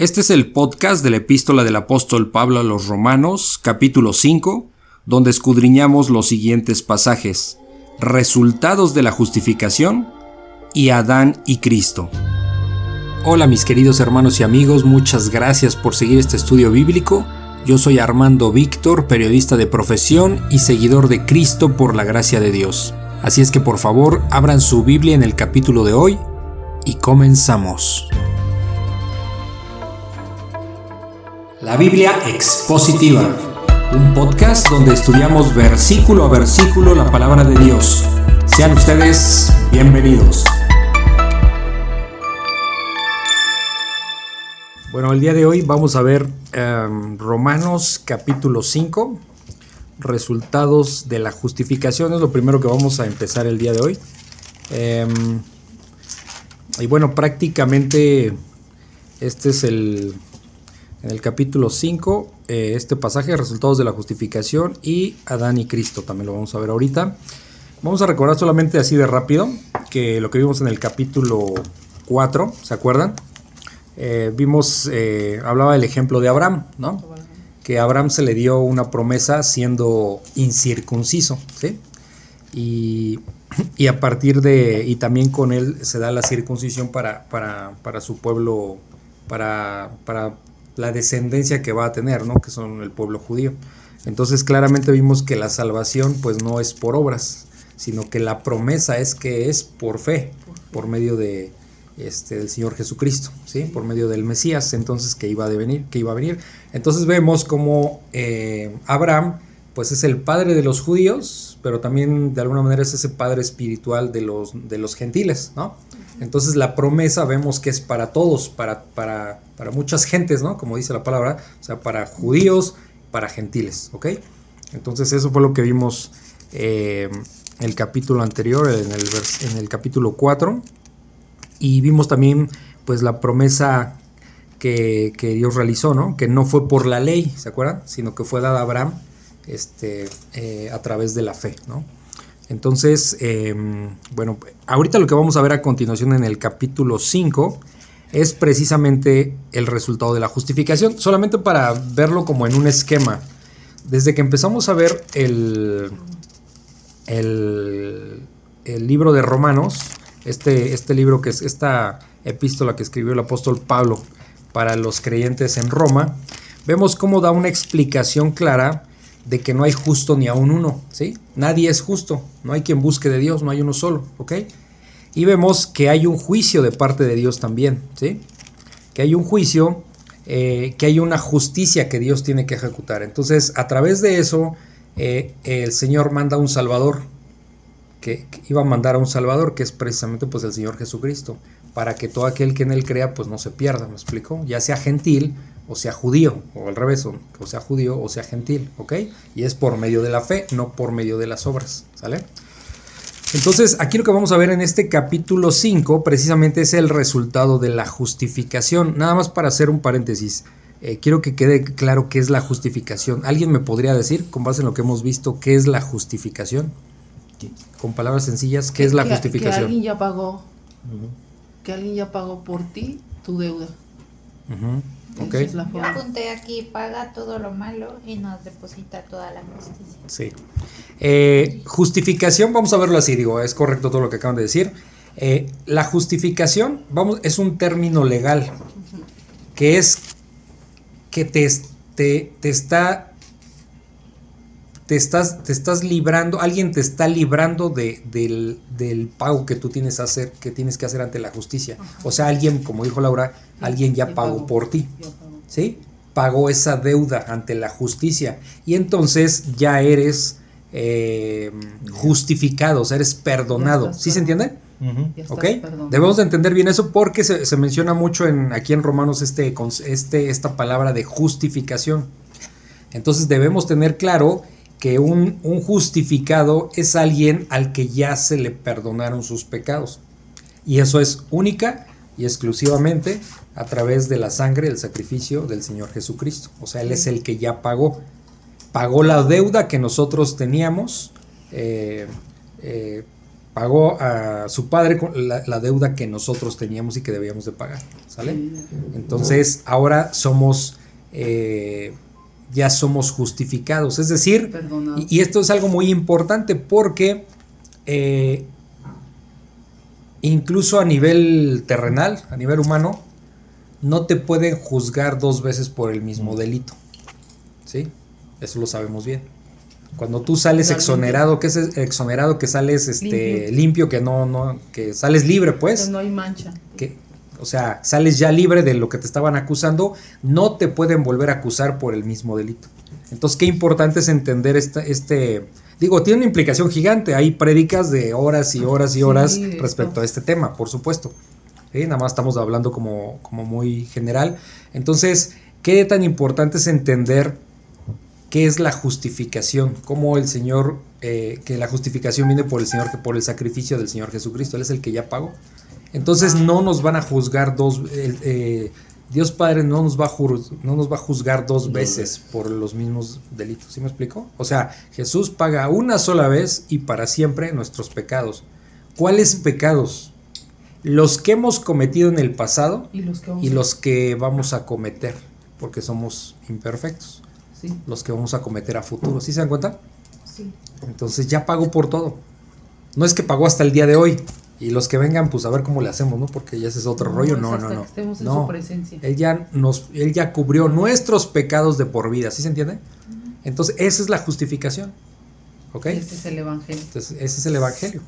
Este es el podcast de la epístola del apóstol Pablo a los Romanos, capítulo 5, donde escudriñamos los siguientes pasajes, resultados de la justificación y Adán y Cristo. Hola mis queridos hermanos y amigos, muchas gracias por seguir este estudio bíblico. Yo soy Armando Víctor, periodista de profesión y seguidor de Cristo por la gracia de Dios. Así es que por favor abran su Biblia en el capítulo de hoy y comenzamos. La Biblia Expositiva, un podcast donde estudiamos versículo a versículo la palabra de Dios. Sean ustedes bienvenidos. Bueno, el día de hoy vamos a ver um, Romanos capítulo 5, resultados de la justificación, es lo primero que vamos a empezar el día de hoy. Um, y bueno, prácticamente este es el en el capítulo 5, eh, este pasaje, resultados de la justificación y Adán y Cristo, también lo vamos a ver ahorita. Vamos a recordar solamente así de rápido que lo que vimos en el capítulo 4, ¿se acuerdan? Eh, vimos, eh, hablaba del ejemplo de Abraham, ¿no? Que a Abraham se le dio una promesa siendo incircunciso, ¿sí? Y, y, a partir de, y también con él se da la circuncisión para, para, para su pueblo, para, para la descendencia que va a tener, ¿no? Que son el pueblo judío. Entonces claramente vimos que la salvación pues no es por obras, sino que la promesa es que es por fe, por medio de este del Señor Jesucristo, ¿sí? Por medio del Mesías, entonces que iba a venir, que iba a venir. Entonces vemos como eh, Abraham pues es el padre de los judíos, pero también de alguna manera es ese padre espiritual de los, de los gentiles, ¿no? Entonces la promesa vemos que es para todos, para, para, para muchas gentes, ¿no? Como dice la palabra, o sea, para judíos, para gentiles, ¿ok? Entonces eso fue lo que vimos eh, en el capítulo anterior, en el, en el capítulo 4, y vimos también pues la promesa que, que, Dios realizó, ¿no? Que no fue por la ley, ¿se acuerdan? Sino que fue dada a Abraham este, eh, a través de la fe, ¿no? Entonces, em, bueno, ahorita lo que vamos a ver a continuación en el capítulo 5 es precisamente el resultado de la justificación, solamente para verlo como en un esquema. Desde que empezamos a ver el, el, libro de Romanos, este, este libro que es esta epístola que escribió el apóstol Pablo para los creyentes en Roma, vemos cómo da una explicación clara de que no hay justo ni aún uno, ¿sí? Nadie es justo, no hay quien busque de Dios, no hay uno solo, ¿ok? Y vemos que hay un juicio de parte de Dios también, ¿sí? Que hay un juicio, eh, que hay una justicia que Dios tiene que ejecutar. Entonces, a través de eso, eh, el Señor manda un Salvador, que, que, iba a mandar a un Salvador, que es precisamente pues el Señor Jesucristo, para que todo aquel que en él crea pues no se pierda, ¿me explico? Ya sea gentil o sea judío, o al revés, o sea judío o sea gentil, ¿ok? Y es por medio de la fe, no por medio de las obras, ¿sale? Entonces, aquí lo que vamos a ver en este capítulo 5 precisamente es el resultado de la justificación. Nada más para hacer un paréntesis, eh, quiero que quede claro qué es la justificación. ¿Alguien me podría decir, con base en lo que hemos visto, qué es la justificación? Con palabras sencillas, ¿qué es la justificación? Que alguien ya pagó, que alguien ya pagó por ti tu deuda. Okay. Yo apunté aquí, paga todo lo malo y nos deposita toda la justicia. Sí. Eh, justificación, vamos a verlo así, digo, es correcto todo lo que acaban de decir. Eh, la justificación, vamos, es un término legal que es que te, te, te está te estás, te estás librando, alguien te está librando de, del, del, pago que tú tienes, hacer, que tienes que hacer ante la justicia. O sea, alguien, como dijo Laura, alguien ya pagó por ti. ¿Sí? Pagó esa deuda ante la justicia. Y entonces ya eres eh, justificado, o sea, eres perdonado. ¿Sí se entiende? ¿Ok? Debemos de entender bien eso porque se, se, menciona mucho en, aquí en Romanos este, este, esta palabra de justificación. Entonces debemos tener claro que un, un, justificado es alguien al que ya se le perdonaron sus pecados. Y eso es única y exclusivamente a través de la sangre, del sacrificio del Señor Jesucristo. O sea, Él es el que ya pagó. Pagó la deuda que nosotros teníamos eh, eh, pagó a su padre la, deuda que nosotros teníamos y que debíamos de pagar, ¿sale? Entonces ahora somos, eh, ya somos justificados, es decir, y, esto es algo muy importante porque eh, incluso a nivel terrenal, a nivel humano, no te pueden juzgar dos veces por el mismo delito, ¿sí? Eso lo sabemos bien. Cuando tú sales exonerado, que es exonerado? Que sales este limpio. que no, no, que sales libre, pues. Que no hay mancha. Que, o sea, sales ya libre de lo que te estaban acusando, no te pueden volver a acusar por el mismo delito. Entonces, qué importante es entender este, este digo, tiene una implicación gigante. Hay prédicas de horas y horas y horas respecto a este tema, por supuesto. Nada más estamos hablando como, como muy general. Entonces, qué tan importante es entender qué es la justificación, cómo el Señor, eh, que la justificación viene por el Señor, que por el sacrificio del Señor Jesucristo, Él es el que ya pagó. Entonces no nos van a juzgar dos, eh, Dios Padre no nos, va a no nos va a juzgar dos veces por los mismos delitos, ¿sí me explico? O sea, Jesús paga una sola vez y para siempre nuestros pecados. ¿Cuáles pecados? Los que hemos cometido en el pasado y los que vamos a cometer, porque somos imperfectos los que vamos a cometer a futuro. ¿Sí se dan cuenta? Sí. Entonces ya pagó por todo. No es que pagó hasta el día de hoy. Y los que vengan, pues a ver cómo le hacemos, ¿no? Porque ya ese es otro rollo. No, no, no. no. Él ya, nos, él ya cubrió nuestros pecados de por vida. ¿Sí se entiende? Entonces, esa es la justificación. ¿Ok? Ese es el evangelio. Entonces, ese es el evangelio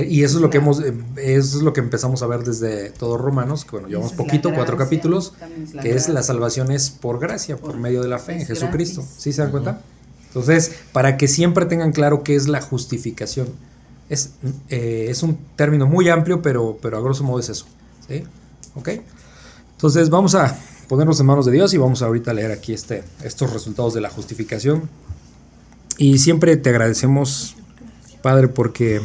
y eso es lo que hemos, eh, eso es lo que empezamos a ver desde todos Romanos, que bueno, llevamos poquito, cuatro capítulos, que es la salvación es por gracia, por, medio de la fe en Jesucristo. ¿Sí se dan cuenta? Entonces, para que siempre tengan claro qué es la justificación. Es, eh, es un término muy amplio, pero, pero a grosso modo es eso. ¿Sí? ¿Ok? Entonces vamos a ponernos en manos de Dios y vamos ahorita a leer aquí este, estos resultados de la justificación. Y siempre te agradecemos, Padre, porque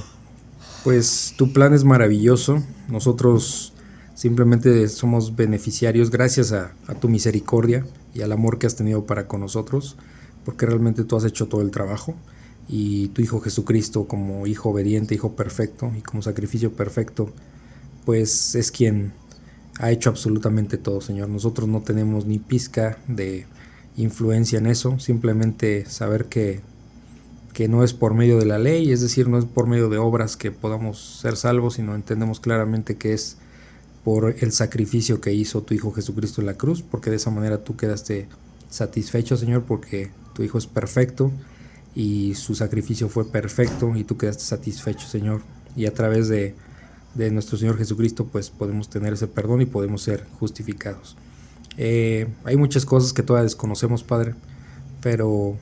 pues tu plan es maravilloso. Nosotros simplemente somos beneficiarios gracias a, tu misericordia y al amor que has tenido para con nosotros, porque realmente tú has hecho todo el trabajo y tu Hijo Jesucristo como Hijo obediente, Hijo perfecto y como sacrificio perfecto, pues es quien ha hecho absolutamente todo, Señor. Nosotros no tenemos ni pizca de influencia en eso, simplemente saber que que no es por medio de la ley, es decir, no es por medio de obras que podamos ser salvos, sino entendemos claramente que es por el sacrificio que hizo tu Hijo Jesucristo en la cruz, porque de esa manera tú quedaste satisfecho, Señor, porque tu Hijo es perfecto y su sacrificio fue perfecto y tú quedaste satisfecho, Señor. Y a través de, de nuestro Señor Jesucristo, pues podemos tener ese perdón y podemos ser justificados. Eh, hay muchas cosas que todavía desconocemos, Padre, pero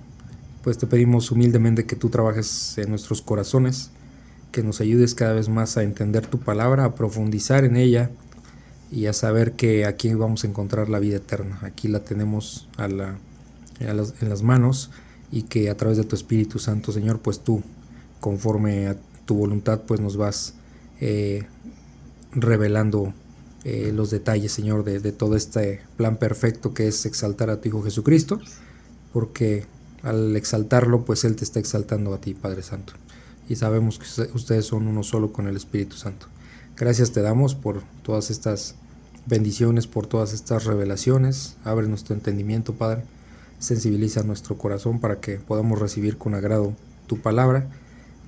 pues te pedimos humildemente que tú trabajes en nuestros corazones, que nos ayudes cada vez más a entender tu palabra, a profundizar en ella y a saber que aquí vamos a encontrar la vida eterna. Aquí la tenemos a la, en las manos y que a través de tu Espíritu Santo, Señor, pues tú, conforme a tu voluntad, pues nos vas eh, revelando eh, los detalles, Señor, de, de todo este plan perfecto que es exaltar a tu Hijo Jesucristo, porque al exaltarlo, pues Él te está exaltando a ti, Padre Santo. Y sabemos que ustedes son uno solo con el Espíritu Santo. Gracias te damos por todas estas bendiciones, por todas estas revelaciones. Abre nuestro entendimiento, Padre. Sensibiliza nuestro corazón para que podamos recibir con agrado tu palabra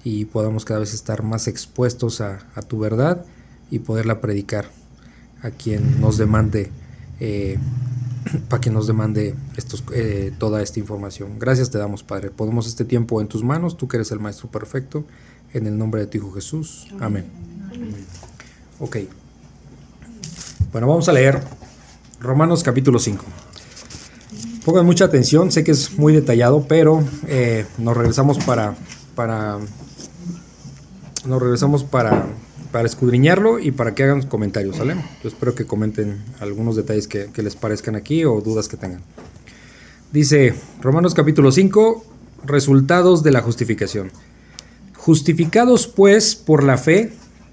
y podamos cada vez estar más expuestos a, tu verdad y poderla predicar a quien nos demande eh, para que nos demande estos, eh, toda esta información. Gracias te damos, Padre. Ponemos este tiempo en tus manos, tú que eres el Maestro Perfecto, en el nombre de tu Hijo Jesús. Amén. Ok. Bueno, vamos a leer Romanos capítulo 5. Pongan mucha atención, sé que es muy detallado, pero eh, nos regresamos para, para... Nos regresamos para para escudriñarlo y para que hagan comentarios, ¿sale? Yo espero que comenten algunos detalles que, les parezcan aquí o dudas que tengan. Dice Romanos capítulo 5, resultados de la justificación. Justificados pues por la fe,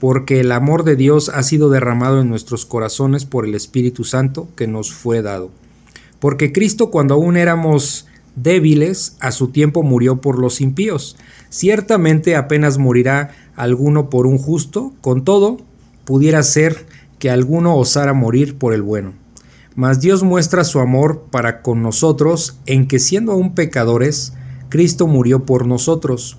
porque el amor de Dios ha sido derramado en nuestros corazones por el Espíritu Santo que nos fue dado. Porque Cristo cuando aún éramos débiles, a su tiempo murió por los impíos. Ciertamente apenas morirá alguno por un justo, con todo, pudiera ser que alguno osara morir por el bueno. Mas Dios muestra su amor para con nosotros en que siendo aún pecadores, Cristo murió por nosotros,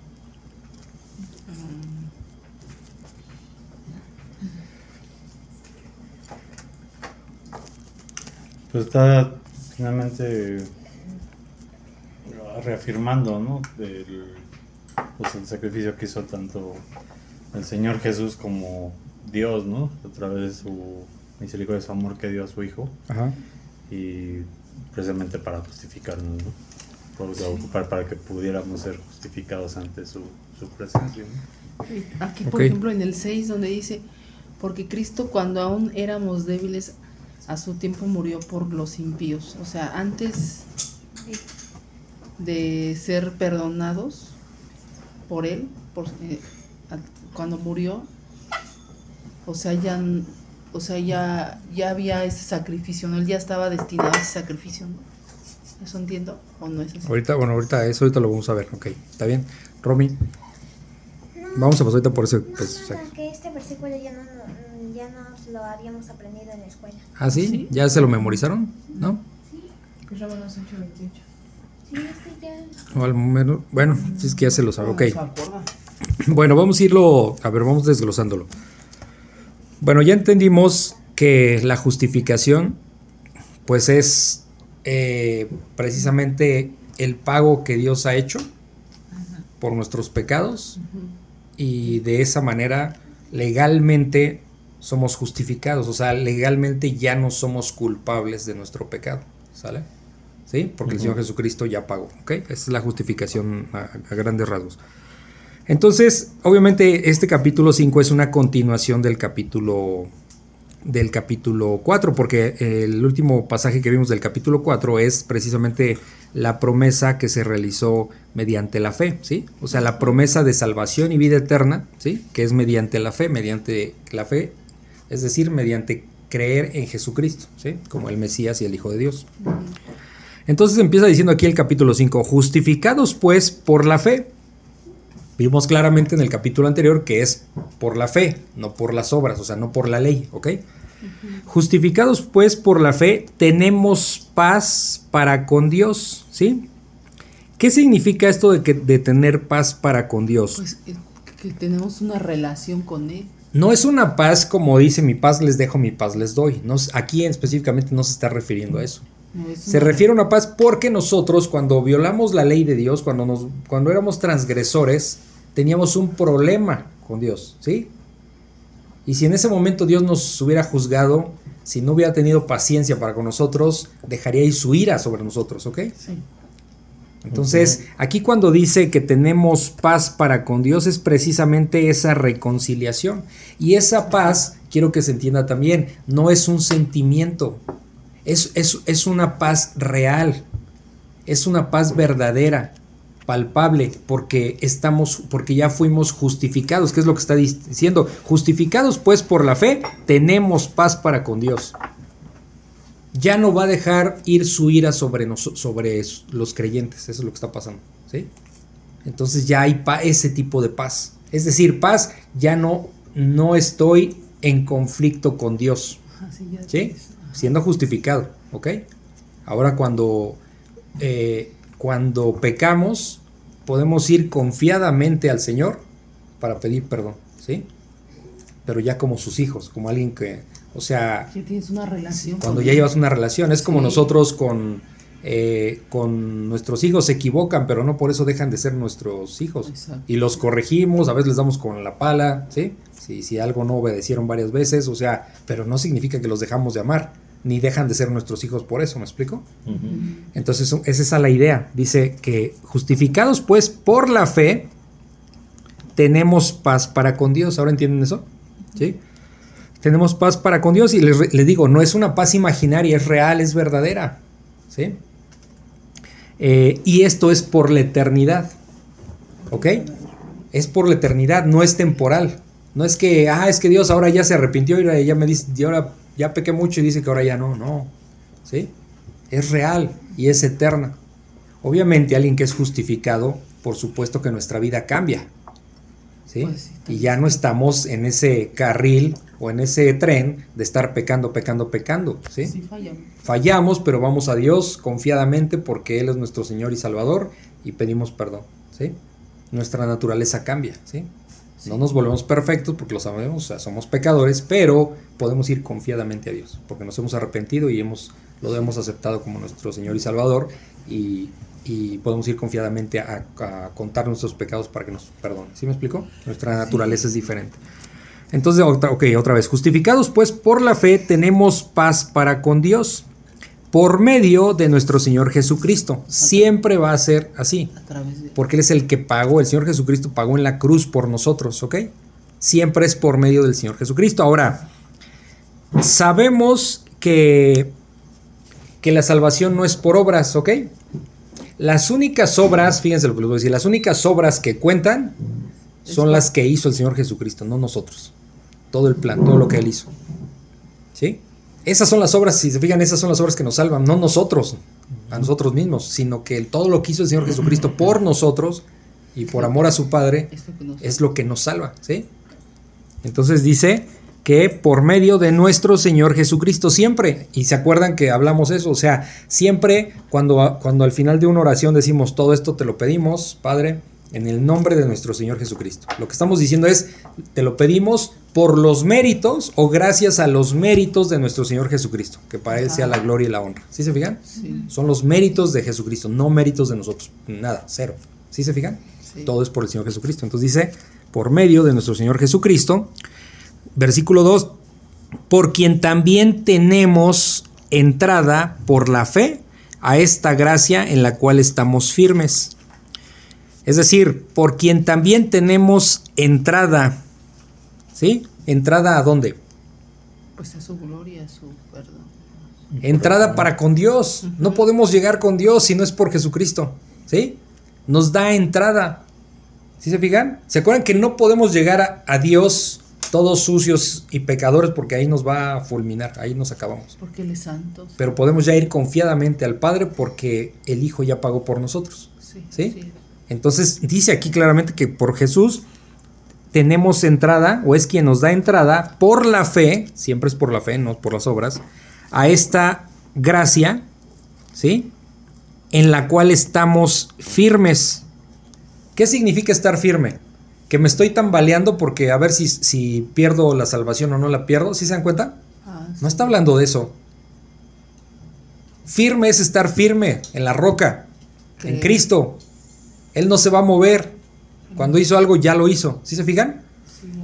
Pues está finalmente reafirmando, ¿no? pues el sacrificio que hizo tanto el Señor Jesús como Dios, ¿no? A través de su misericordia, su amor que dio a su Hijo. Ajá. Y precisamente para justificarnos, ¿no? Para, para que pudiéramos ser justificados ante su, presencia. Aquí, por ejemplo, en el 6, donde dice, porque Cristo cuando aún éramos débiles, a su tiempo murió por los impíos. O sea, antes de ser perdonados por Él, por, eh, cuando murió, o sea, ya, o sea, ya, ya había ese sacrificio, ¿no? Él ya estaba destinado a ese sacrificio, ¿no? ¿Eso entiendo? ¿O no es así? Ahorita, bueno, ahorita eso ahorita lo vamos a ver, ok, está bien. Romy, vamos a pasar ahorita por ese... Pues, que este versículo ya, no, ya nos lo habíamos aprendido en la escuela. ¿Ah, sí? ¿Ya se lo memorizaron? ¿No? Sí. Pues 8, 28. Sí, este ya... O al menos, bueno, si es que ya se lo sabe, ok. Bueno, vamos a irlo, a ver, vamos desglosándolo. Bueno, ya entendimos que la justificación, pues es eh, precisamente el pago que Dios ha hecho por nuestros pecados y de esa manera legalmente somos justificados, o sea, legalmente ya no somos culpables de nuestro pecado, ¿sale? ¿Sí? Porque el Señor Jesucristo ya pagó, ¿ok? Esa es la justificación a grandes rasgos. Entonces, obviamente este capítulo 5 es una continuación del capítulo del capítulo 4, porque el último pasaje que vimos del capítulo 4 es precisamente la promesa que se realizó mediante la fe, ¿sí? O sea, la promesa de salvación y vida eterna, ¿sí? Que es mediante la fe, mediante la fe, es decir, mediante creer en Jesucristo, ¿sí? Como el Mesías y el Hijo de Dios. Entonces empieza diciendo aquí el capítulo 5, justificados pues por la fe, Vimos claramente en el capítulo anterior que es por la fe, no por las obras, o sea, no por la ley, ¿ok? Justificados pues por la fe, tenemos paz para con Dios, ¿sí? ¿Qué significa esto de, que, de tener paz para con Dios? Pues eh, que tenemos una relación con Él. No es una paz como dice mi paz les dejo, mi paz les doy. No, aquí específicamente no se está refiriendo a eso. se refiere a una paz porque nosotros cuando violamos la ley de Dios, cuando, nos, cuando éramos transgresores, teníamos un problema con Dios, ¿sí? Y si en ese momento Dios nos hubiera juzgado, si no hubiera tenido paciencia para con nosotros, dejaría su ira sobre nosotros, ¿ok? Sí. Entonces, aquí cuando dice que tenemos paz para con Dios es precisamente esa reconciliación. Y esa paz, quiero que se entienda también, no es un sentimiento, es, es, es una paz real, es una paz verdadera palpable porque estamos porque ya fuimos justificados, que es lo que está diciendo, justificados pues por la fe, tenemos paz para con Dios. Ya no va a dejar ir su ira sobre, sobre los creyentes, eso es lo que está pasando, ¿sí? Entonces ya hay ese tipo de paz. Es decir, paz, ya no, no estoy en conflicto con Dios. ¿Sí? Siendo justificado, ¿ok? Ahora cuando, eh, cuando pecamos, podemos ir confiadamente al Señor para pedir perdón, ¿sí? Pero ya como sus hijos, como alguien que O sea, tienes una relación. Cuando ya llevas una relación, es como nosotros con, eh, con nuestros hijos se equivocan, pero no por eso dejan de ser nuestros hijos. Y los corregimos, a veces les damos con la pala, ¿sí? Si, si algo no obedecieron varias veces, o sea, pero no significa que los dejamos de amar, ni dejan de ser nuestros hijos por eso, ¿me explico? Entonces, esa es la idea. Dice que justificados pues por la fe, tenemos paz para con Dios. ¿Ahora entienden eso? ¿Sí? Tenemos paz para con Dios y les, digo, no es una paz imaginaria, es real, es verdadera. ¿sí? Eh, y esto es por la eternidad. ¿Ok? Es por la eternidad, no es temporal. No es que, ah, es que Dios ahora ya se arrepintió y ya me dice, y ahora ya pequé mucho y dice que ahora ya no, no. ¿Sí? Es real y es eterna. Obviamente alguien que es justificado, por supuesto que nuestra vida cambia. ¿Sí? Pues y ya no estamos en ese carril o en ese tren de estar pecando, pecando, pecando. ¿sí? fallamos. fallamos, pero vamos a Dios confiadamente porque Él es nuestro Señor y Salvador y pedimos perdón. ¿sí? Nuestra naturaleza cambia. ¿sí? No nos volvemos perfectos porque lo sabemos, somos pecadores, pero podemos ir confiadamente a Dios porque nos hemos arrepentido y hemos, lo hemos aceptado como nuestro Señor y Salvador y y podemos ir confiadamente a, contar nuestros pecados para que nos perdone. ¿Sí me explico? Nuestra naturaleza es diferente. Entonces, ok, otra vez, justificados pues por la fe tenemos paz para con Dios por medio de nuestro Señor Jesucristo. Siempre va a ser así. Porque Él es el que pagó, el Señor Jesucristo pagó en la cruz por nosotros, ¿ok? Siempre es por medio del Señor Jesucristo. Ahora, sabemos que, que la salvación no es por obras, ¿ok? Las únicas obras, fíjense lo que les voy a decir, las únicas obras que cuentan son las que hizo el Señor Jesucristo, no nosotros. Todo el plan, todo lo que Él hizo. ¿Sí? Esas son las obras, si se fijan, esas son las obras que nos salvan, no nosotros, a nosotros mismos, sino que todo lo que hizo el Señor Jesucristo por nosotros y por amor a su Padre es lo que nos salva. ¿Sí? Entonces dice, que por medio de nuestro Señor Jesucristo siempre. Y se acuerdan que hablamos eso, o sea, siempre cuando, cuando al final de una oración decimos todo esto te lo pedimos, Padre, en el nombre de nuestro Señor Jesucristo. Lo que estamos diciendo es, te lo pedimos por los méritos o gracias a los méritos de nuestro Señor Jesucristo, que para Él sea la gloria y la honra. ¿Sí se fijan? Son los méritos de Jesucristo, no méritos de nosotros. Nada, cero. ¿Sí se fijan? Todo es por el Señor Jesucristo. Entonces dice, por medio de nuestro Señor Jesucristo, Versículo 2, por quien también tenemos entrada por la fe a esta gracia en la cual estamos firmes. Es decir, por quien también tenemos entrada. ¿Sí? ¿Entrada a dónde? Pues a su gloria, a su perdón. Entrada para con Dios. No podemos llegar con Dios si no es por Jesucristo. ¿Sí? Nos da entrada. ¿Sí se fijan? ¿Se acuerdan que no podemos llegar a, a Dios todos sucios y pecadores porque ahí nos va a fulminar, ahí nos acabamos. Porque Él es santo. Pero podemos ya ir confiadamente al Padre porque el Hijo ya pagó por nosotros. Sí, Entonces dice aquí claramente que por Jesús tenemos entrada, o es quien nos da entrada, por la fe, siempre es por la fe, no por las obras, a esta gracia, ¿sí? En la cual estamos firmes. ¿Qué significa estar firme? Que me estoy tambaleando porque a ver si, si pierdo la salvación o no la pierdo. ¿Sí se dan cuenta? Ah, no está hablando de eso. Firme es estar firme en la roca, en Cristo. Él no se va a mover. Cuando hizo algo ya lo hizo. ¿Sí se fijan?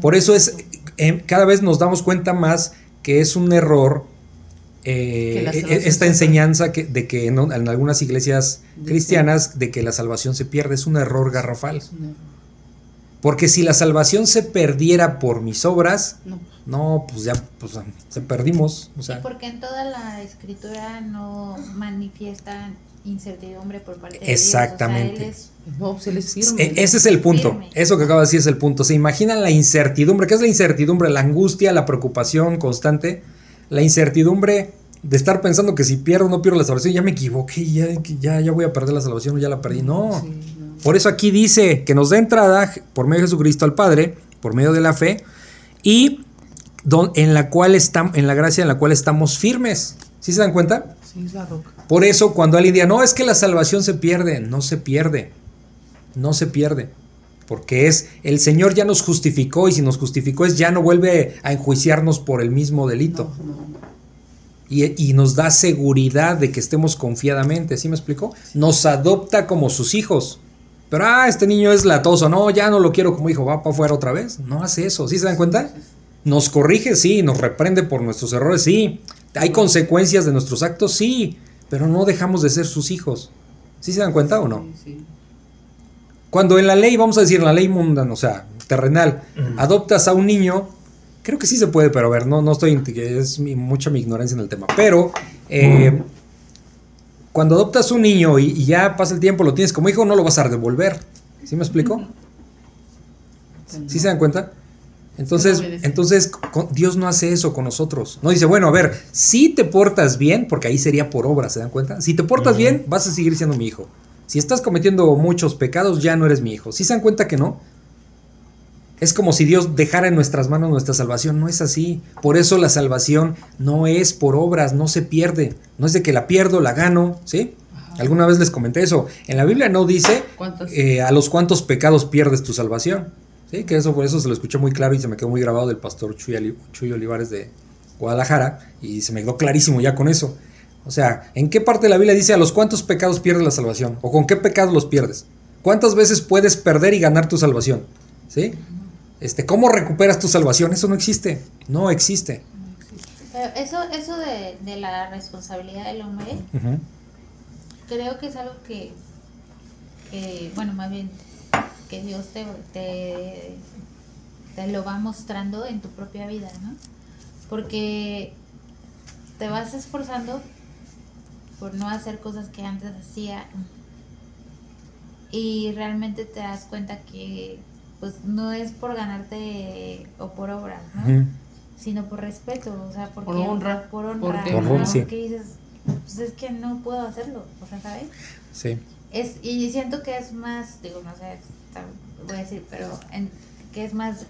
Por eso es, eh, cada vez nos damos cuenta más que es un error eh, e, esta enseñanza que, de que en, algunas iglesias cristianas de que la salvación se pierde. Es un error garrafal. Porque si la salvación se perdiera por mis obras, no, pues ya pues, se perdimos. O sea. ¿Y porque en toda la escritura no manifiesta incertidumbre por parte de Exactamente. Dios. no, pues él es firme. E, ese es el punto. Eso que acaba de decir es el punto. ¿Se imaginan la incertidumbre? ¿Qué es la incertidumbre? La angustia, la preocupación constante. La incertidumbre de estar pensando que si pierdo o no pierdo la salvación, ya me equivoqué, ya, ya, ya voy a perder la salvación o ya la perdí. No. Por eso aquí dice que nos da entrada por medio de Jesucristo al Padre, por medio de la fe, y en la cual estamos, en la gracia en la cual estamos firmes. ¿Sí se dan cuenta? Sí, es la roca. Por eso cuando alguien diga, no, es que la salvación se pierde, no se pierde. No se pierde. Porque es, el Señor ya nos justificó y si nos justificó es ya no vuelve a enjuiciarnos por el mismo delito. Y, y, nos da seguridad de que estemos confiadamente, ¿sí me explicó? Nos adopta como sus hijos. Pero, ah, este niño es latoso, no, ya no lo quiero como hijo, va para afuera otra vez. No hace eso, ¿sí se dan cuenta? Nos corrige, sí, nos reprende por nuestros errores, sí. Hay consecuencias de nuestros actos, sí, pero no dejamos de ser sus hijos. ¿Sí se dan cuenta o no? Cuando en la ley, vamos a decir, en la ley mundana, o sea, terrenal, adoptas a un niño, creo que sí se puede, pero a ver, no, no estoy, es mucha mi ignorancia en el tema, pero eh, cuando adoptas un niño y, y, ya pasa el tiempo, lo tienes como hijo, no lo vas a devolver. ¿Sí me explico? ¿Sí se dan cuenta? Entonces, entonces Dios no hace eso con nosotros. No dice, bueno, a ver, si te portas bien, porque ahí sería por obra, ¿se dan cuenta? Si te portas bien, vas a seguir siendo mi hijo. Si estás cometiendo muchos pecados, ya no eres mi hijo. ¿Sí se dan cuenta que no? Es como si Dios dejara en nuestras manos nuestra salvación. No es así. Por eso la salvación no es por obras, no se pierde. No es de que la pierdo, la gano, ¿sí? Alguna vez les comenté eso. En la Biblia no dice eh, a los cuantos pecados pierdes tu salvación. Sí, que eso por eso se lo escuché muy claro y se me quedó muy grabado del pastor Chuy, Olivares de Guadalajara y se me quedó clarísimo ya con eso. O sea, ¿en qué parte de la Biblia dice a los cuántos pecados pierdes la salvación? ¿O con qué pecados los pierdes? ¿Cuántas veces puedes perder y ganar tu salvación? ¿Sí? Este, ¿Cómo recuperas tu salvación? Eso no existe. No existe. eso, eso de, la responsabilidad del hombre, creo que es algo que, que, bueno, más bien que Dios te, te, lo va mostrando en tu propia vida, ¿no? Porque te vas esforzando por no hacer cosas que antes hacía y realmente te das cuenta que pues no es por ganarte o por obra, ¿no? Sino por respeto, o sea, porque, por honra, por honra, porque, dices, pues es que no puedo hacerlo, o sea, ¿sabes? Sí. Es, y siento que es más, digo, no sé, voy a decir, pero en, que es más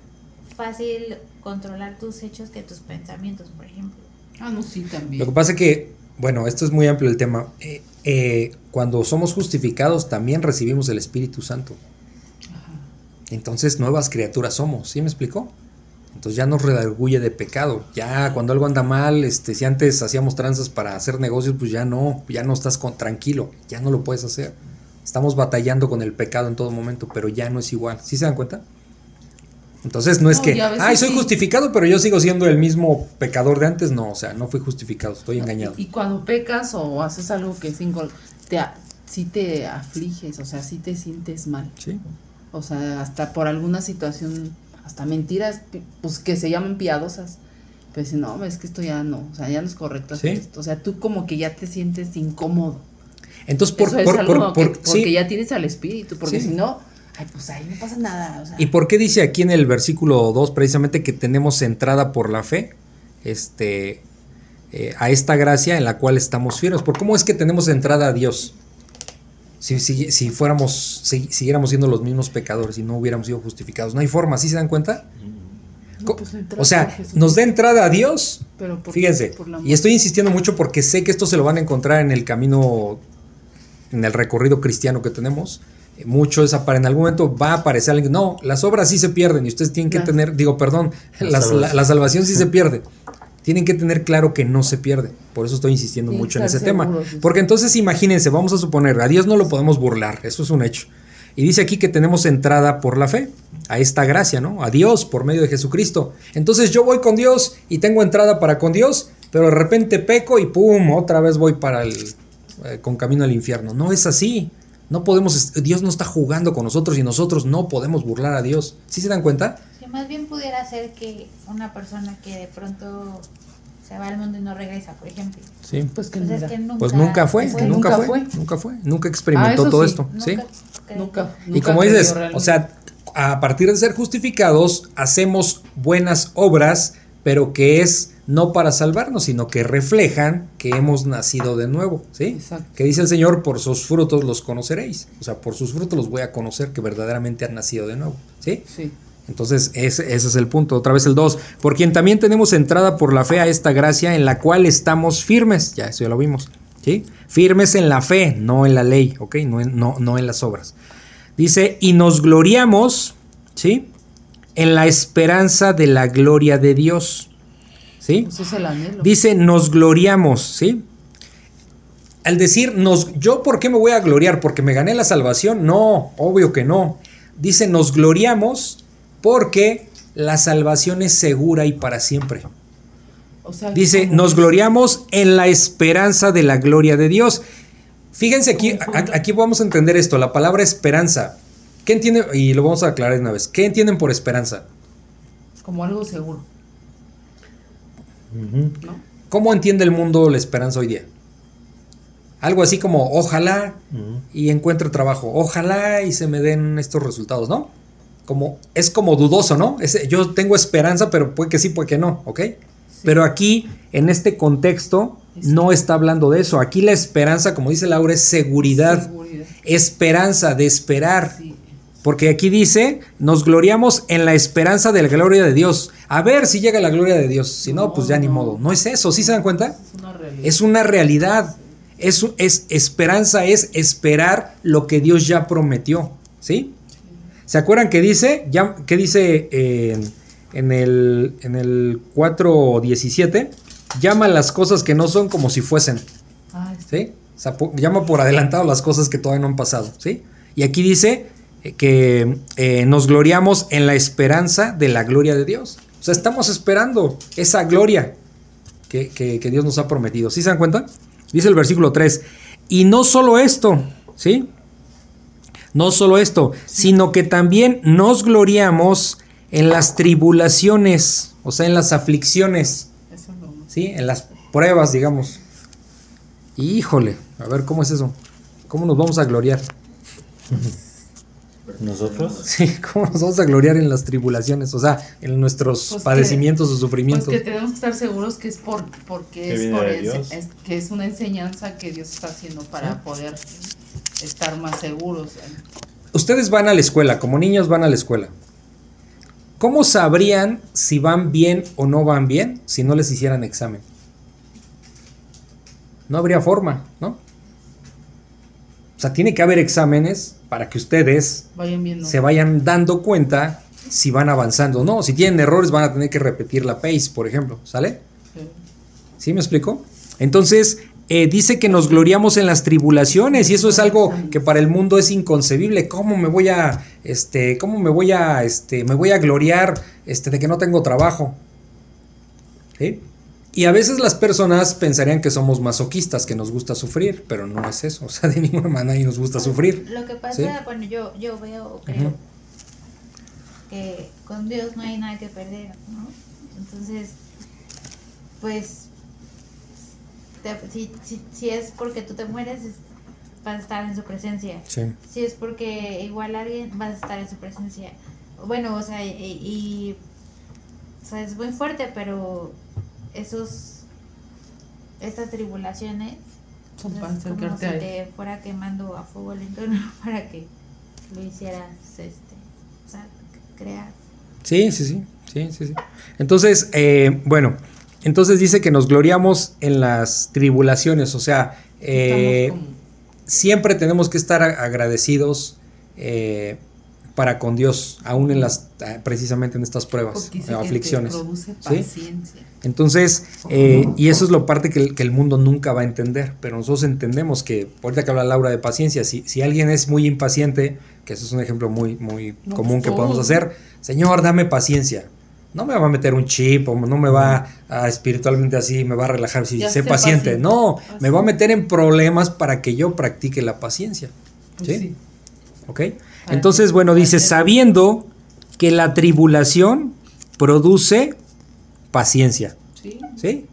fácil controlar tus hechos que tus pensamientos, por ejemplo. Ah, no, sí, también. Lo que pasa es que, bueno, esto es muy amplio el tema. Eh, eh, cuando somos justificados, también recibimos el Espíritu Santo. Entonces, nuevas criaturas somos, ¿sí me explicó? Entonces ya nos redarguye de pecado. Ya cuando algo anda mal, este, si antes hacíamos tranzas para hacer negocios, pues ya no, ya no estás con, tranquilo, ya no lo puedes hacer. Estamos batallando con el pecado en todo momento, pero ya no es igual. ¿Sí se dan cuenta? Entonces no es que, ay, soy justificado, pero yo sigo siendo el mismo pecador de antes. No, o sea, no fui justificado, estoy engañado. Y, cuando pecas o haces algo que sin te, sí te afliges, o sea, sí te sientes mal. Sí. O sea, hasta por alguna situación, hasta mentiras, pues que se llaman piadosas. Pues no, es que esto ya no, o sea, ya no es correcto. ¿Sí? O sea, tú como que ya te sientes incómodo. Entonces, por, por, porque ya tienes al espíritu, porque si no, ay, pues ahí no pasa nada. ¿Y por qué dice aquí en el versículo 2 precisamente que tenemos entrada por la fe este, eh, a esta gracia en la cual estamos firmes? ¿Por cómo es que tenemos entrada a Dios? Si, si, si fuéramos, si, siguiéramos siendo los mismos pecadores y no hubiéramos sido justificados. ¿No hay forma? ¿Sí se dan cuenta? Pues, o sea, nos da entrada a Dios. Fíjense, y estoy insistiendo mucho porque sé que esto se lo van a encontrar en el camino en el recorrido cristiano que tenemos, eh, mucho es para en algún momento va a aparecer alguien, no, las obras sí se pierden y ustedes tienen que tener, digo, perdón, la, salvación sí se pierde. Tienen que tener claro que no se pierde. Por eso estoy insistiendo mucho en ese tema. Porque entonces imagínense, vamos a suponer, a Dios no lo podemos burlar, eso es un hecho. Y dice aquí que tenemos entrada por la fe, a esta gracia, ¿no? A Dios por medio de Jesucristo. Entonces yo voy con Dios y tengo entrada para con Dios, pero de repente peco y ¡pum! Otra vez voy para el eh, con camino al infierno. No es así. No podemos, Dios no está jugando con nosotros y nosotros no podemos burlar a Dios. ¿Sí se dan cuenta? Más bien pudiera ser que una persona que de pronto se va al mundo y no regresa, por ejemplo. Sí. Pues, que pues, nunca, pues nunca, fue, nunca, fue, nunca fue, nunca experimentó ah, todo esto. ¿sí? Nunca, Y como dices, o sea, a partir de ser justificados, hacemos buenas obras, pero que es no para salvarnos, sino que reflejan que hemos nacido de nuevo, ¿sí? Que dice el Señor, por sus frutos los conoceréis. O sea, por sus frutos los voy a conocer que verdaderamente han nacido de nuevo, ¿sí? Sí. Entonces, ese, es el punto. Otra vez el 2. Por quien también tenemos entrada por la fe a esta gracia en la cual estamos firmes. Ya, eso ya lo vimos. ¿sí? Firmes en la fe, no en la ley, ¿ok? No en, no, no en las obras. Dice, y nos gloriamos, ¿sí? En la esperanza de la gloria de Dios. ¿Sí? Es el anhelo. Dice, nos gloriamos, ¿sí? Al decir, nos, ¿yo por qué me voy a gloriar? ¿Porque me gané la salvación? No, obvio que no. Dice, nos gloriamos porque la salvación es segura y para siempre. O sea, Dice, nos gloriamos en la esperanza de la gloria de Dios. Fíjense aquí, aquí vamos a entender esto, la palabra esperanza. ¿Qué entienden? Y lo vamos a aclarar de una vez. ¿Qué entienden por esperanza? Como algo seguro. ¿no? ¿Cómo entiende el mundo la esperanza hoy día? Algo así como, ojalá y encuentre trabajo, ojalá y se me den estos resultados, ¿no? Como, es como dudoso, ¿no? Es- yo tengo esperanza, pero puede que sí, puede que no, ¿ok? Pero aquí, en este contexto, no está hablando de eso. Aquí la esperanza, como dice Laura, es seguridad, Seguridad. esperanza de esperar. Sí. Porque aquí dice, nos gloriamos en la esperanza de la gloria de Dios. A ver si llega la gloria de Dios. Si no, No, pues ya ni modo. No es eso, ¿sí se dan cuenta? Es una realidad. Es una realidad. Es, un- es esperanza, es esperar lo que Dios ya prometió. ¿Sí? ¿Se acuerdan que dice? Ya, ¿Qué dice eh, en, el, en el 4.17? Llama las cosas que no son como si fuesen. Ah, ¿sí? O sea, po- llama por adelantado las cosas que todavía no han pasado, ¿sí? Y aquí dice eh, que eh, nos gloriamos en la esperanza de la gloria de Dios. O sea, estamos esperando esa gloria que, que- que Dios nos ha prometido. ¿Sí se dan cuenta? Dice el versículo 3. Y no solo esto, ¿sí? No solo esto, sino que también nos gloriamos en las tribulaciones, o sea, en las aflicciones. eso no. ¿sí? En las pruebas, digamos. Híjole, a ver, ¿cómo es eso? ¿Cómo nos vamos a gloriar? ¿Nosotros? Sí, ¿cómo nos vamos a gloriar en las tribulaciones? O sea, en nuestros Pues que- padecimientos o Pues sufrimientos. que tenemos que estar seguros que es por porque Que es por es- que es una enseñanza que Dios está haciendo para poder estar más seguros. Ustedes van a la escuela, como niños van a la escuela. ¿Cómo sabrían si van bien o no van bien si no les hicieran examen? No habría forma, ¿no? O sea, tiene que haber exámenes para que ustedes Vayan se vayan dando cuenta si van avanzando o no. Si tienen errores van a tener que repetir la pace, por ejemplo, ¿sale? Sí. ¿Sí me explico? Entonces, eh, dice que nos gloriamos en las tribulaciones y eso es algo que para el mundo es inconcebible. ¿Cómo me voy a, este, cómo me voy a, este, me voy a gloriar, este, de que no tengo trabajo? ¿Sí? Y a veces las personas pensarían que somos masoquistas, que nos gusta sufrir, pero no es eso. O sea, de ninguna manera nos gusta sufrir. Lo que pasa, ¿Sí? bueno, yo, yo veo, creo, que con Dios no hay nada que perder, ¿no? Entonces, pues, te- si, si, si es porque tú te mueres, es- vas a estar en su presencia. Sí. Si es porque igual alguien vas a estar en su presencia. Bueno, o sea, y, y- o sea, es muy fuerte, pero esos estas tribulaciones Son es para como si te fuera quemando a fuego lento para que lo hicieras este o sea que creas Sí, sí, sí, sí, sí, sí. Entonces, eh, bueno, entonces dice que nos gloriamos en las tribulaciones, o sea, eh, siempre tenemos que estar agradecidos eh, para con Dios, aún en las, eh, precisamente en estas pruebas, dice eh, que te aflicciones. Entonces, eh, y eso es lo parte que el, que el mundo nunca va a entender, pero nosotros entendemos que, ahorita que habla Laura de paciencia, si, si alguien es muy impaciente, que eso es un ejemplo muy, muy No, común pues que podemos hacer, Señor, dame paciencia. No me va a meter un chip o no me va a espiritualmente así, me va a relajar si sé sé paciente. paciente. No, Así. me va a meter en problemas para que yo practique la paciencia. Pues ¿Sí? sí. ¿Ok? Para Entonces, bueno, dice, sabiendo que la tribulación produce paciencia. Sí. ¿Sí?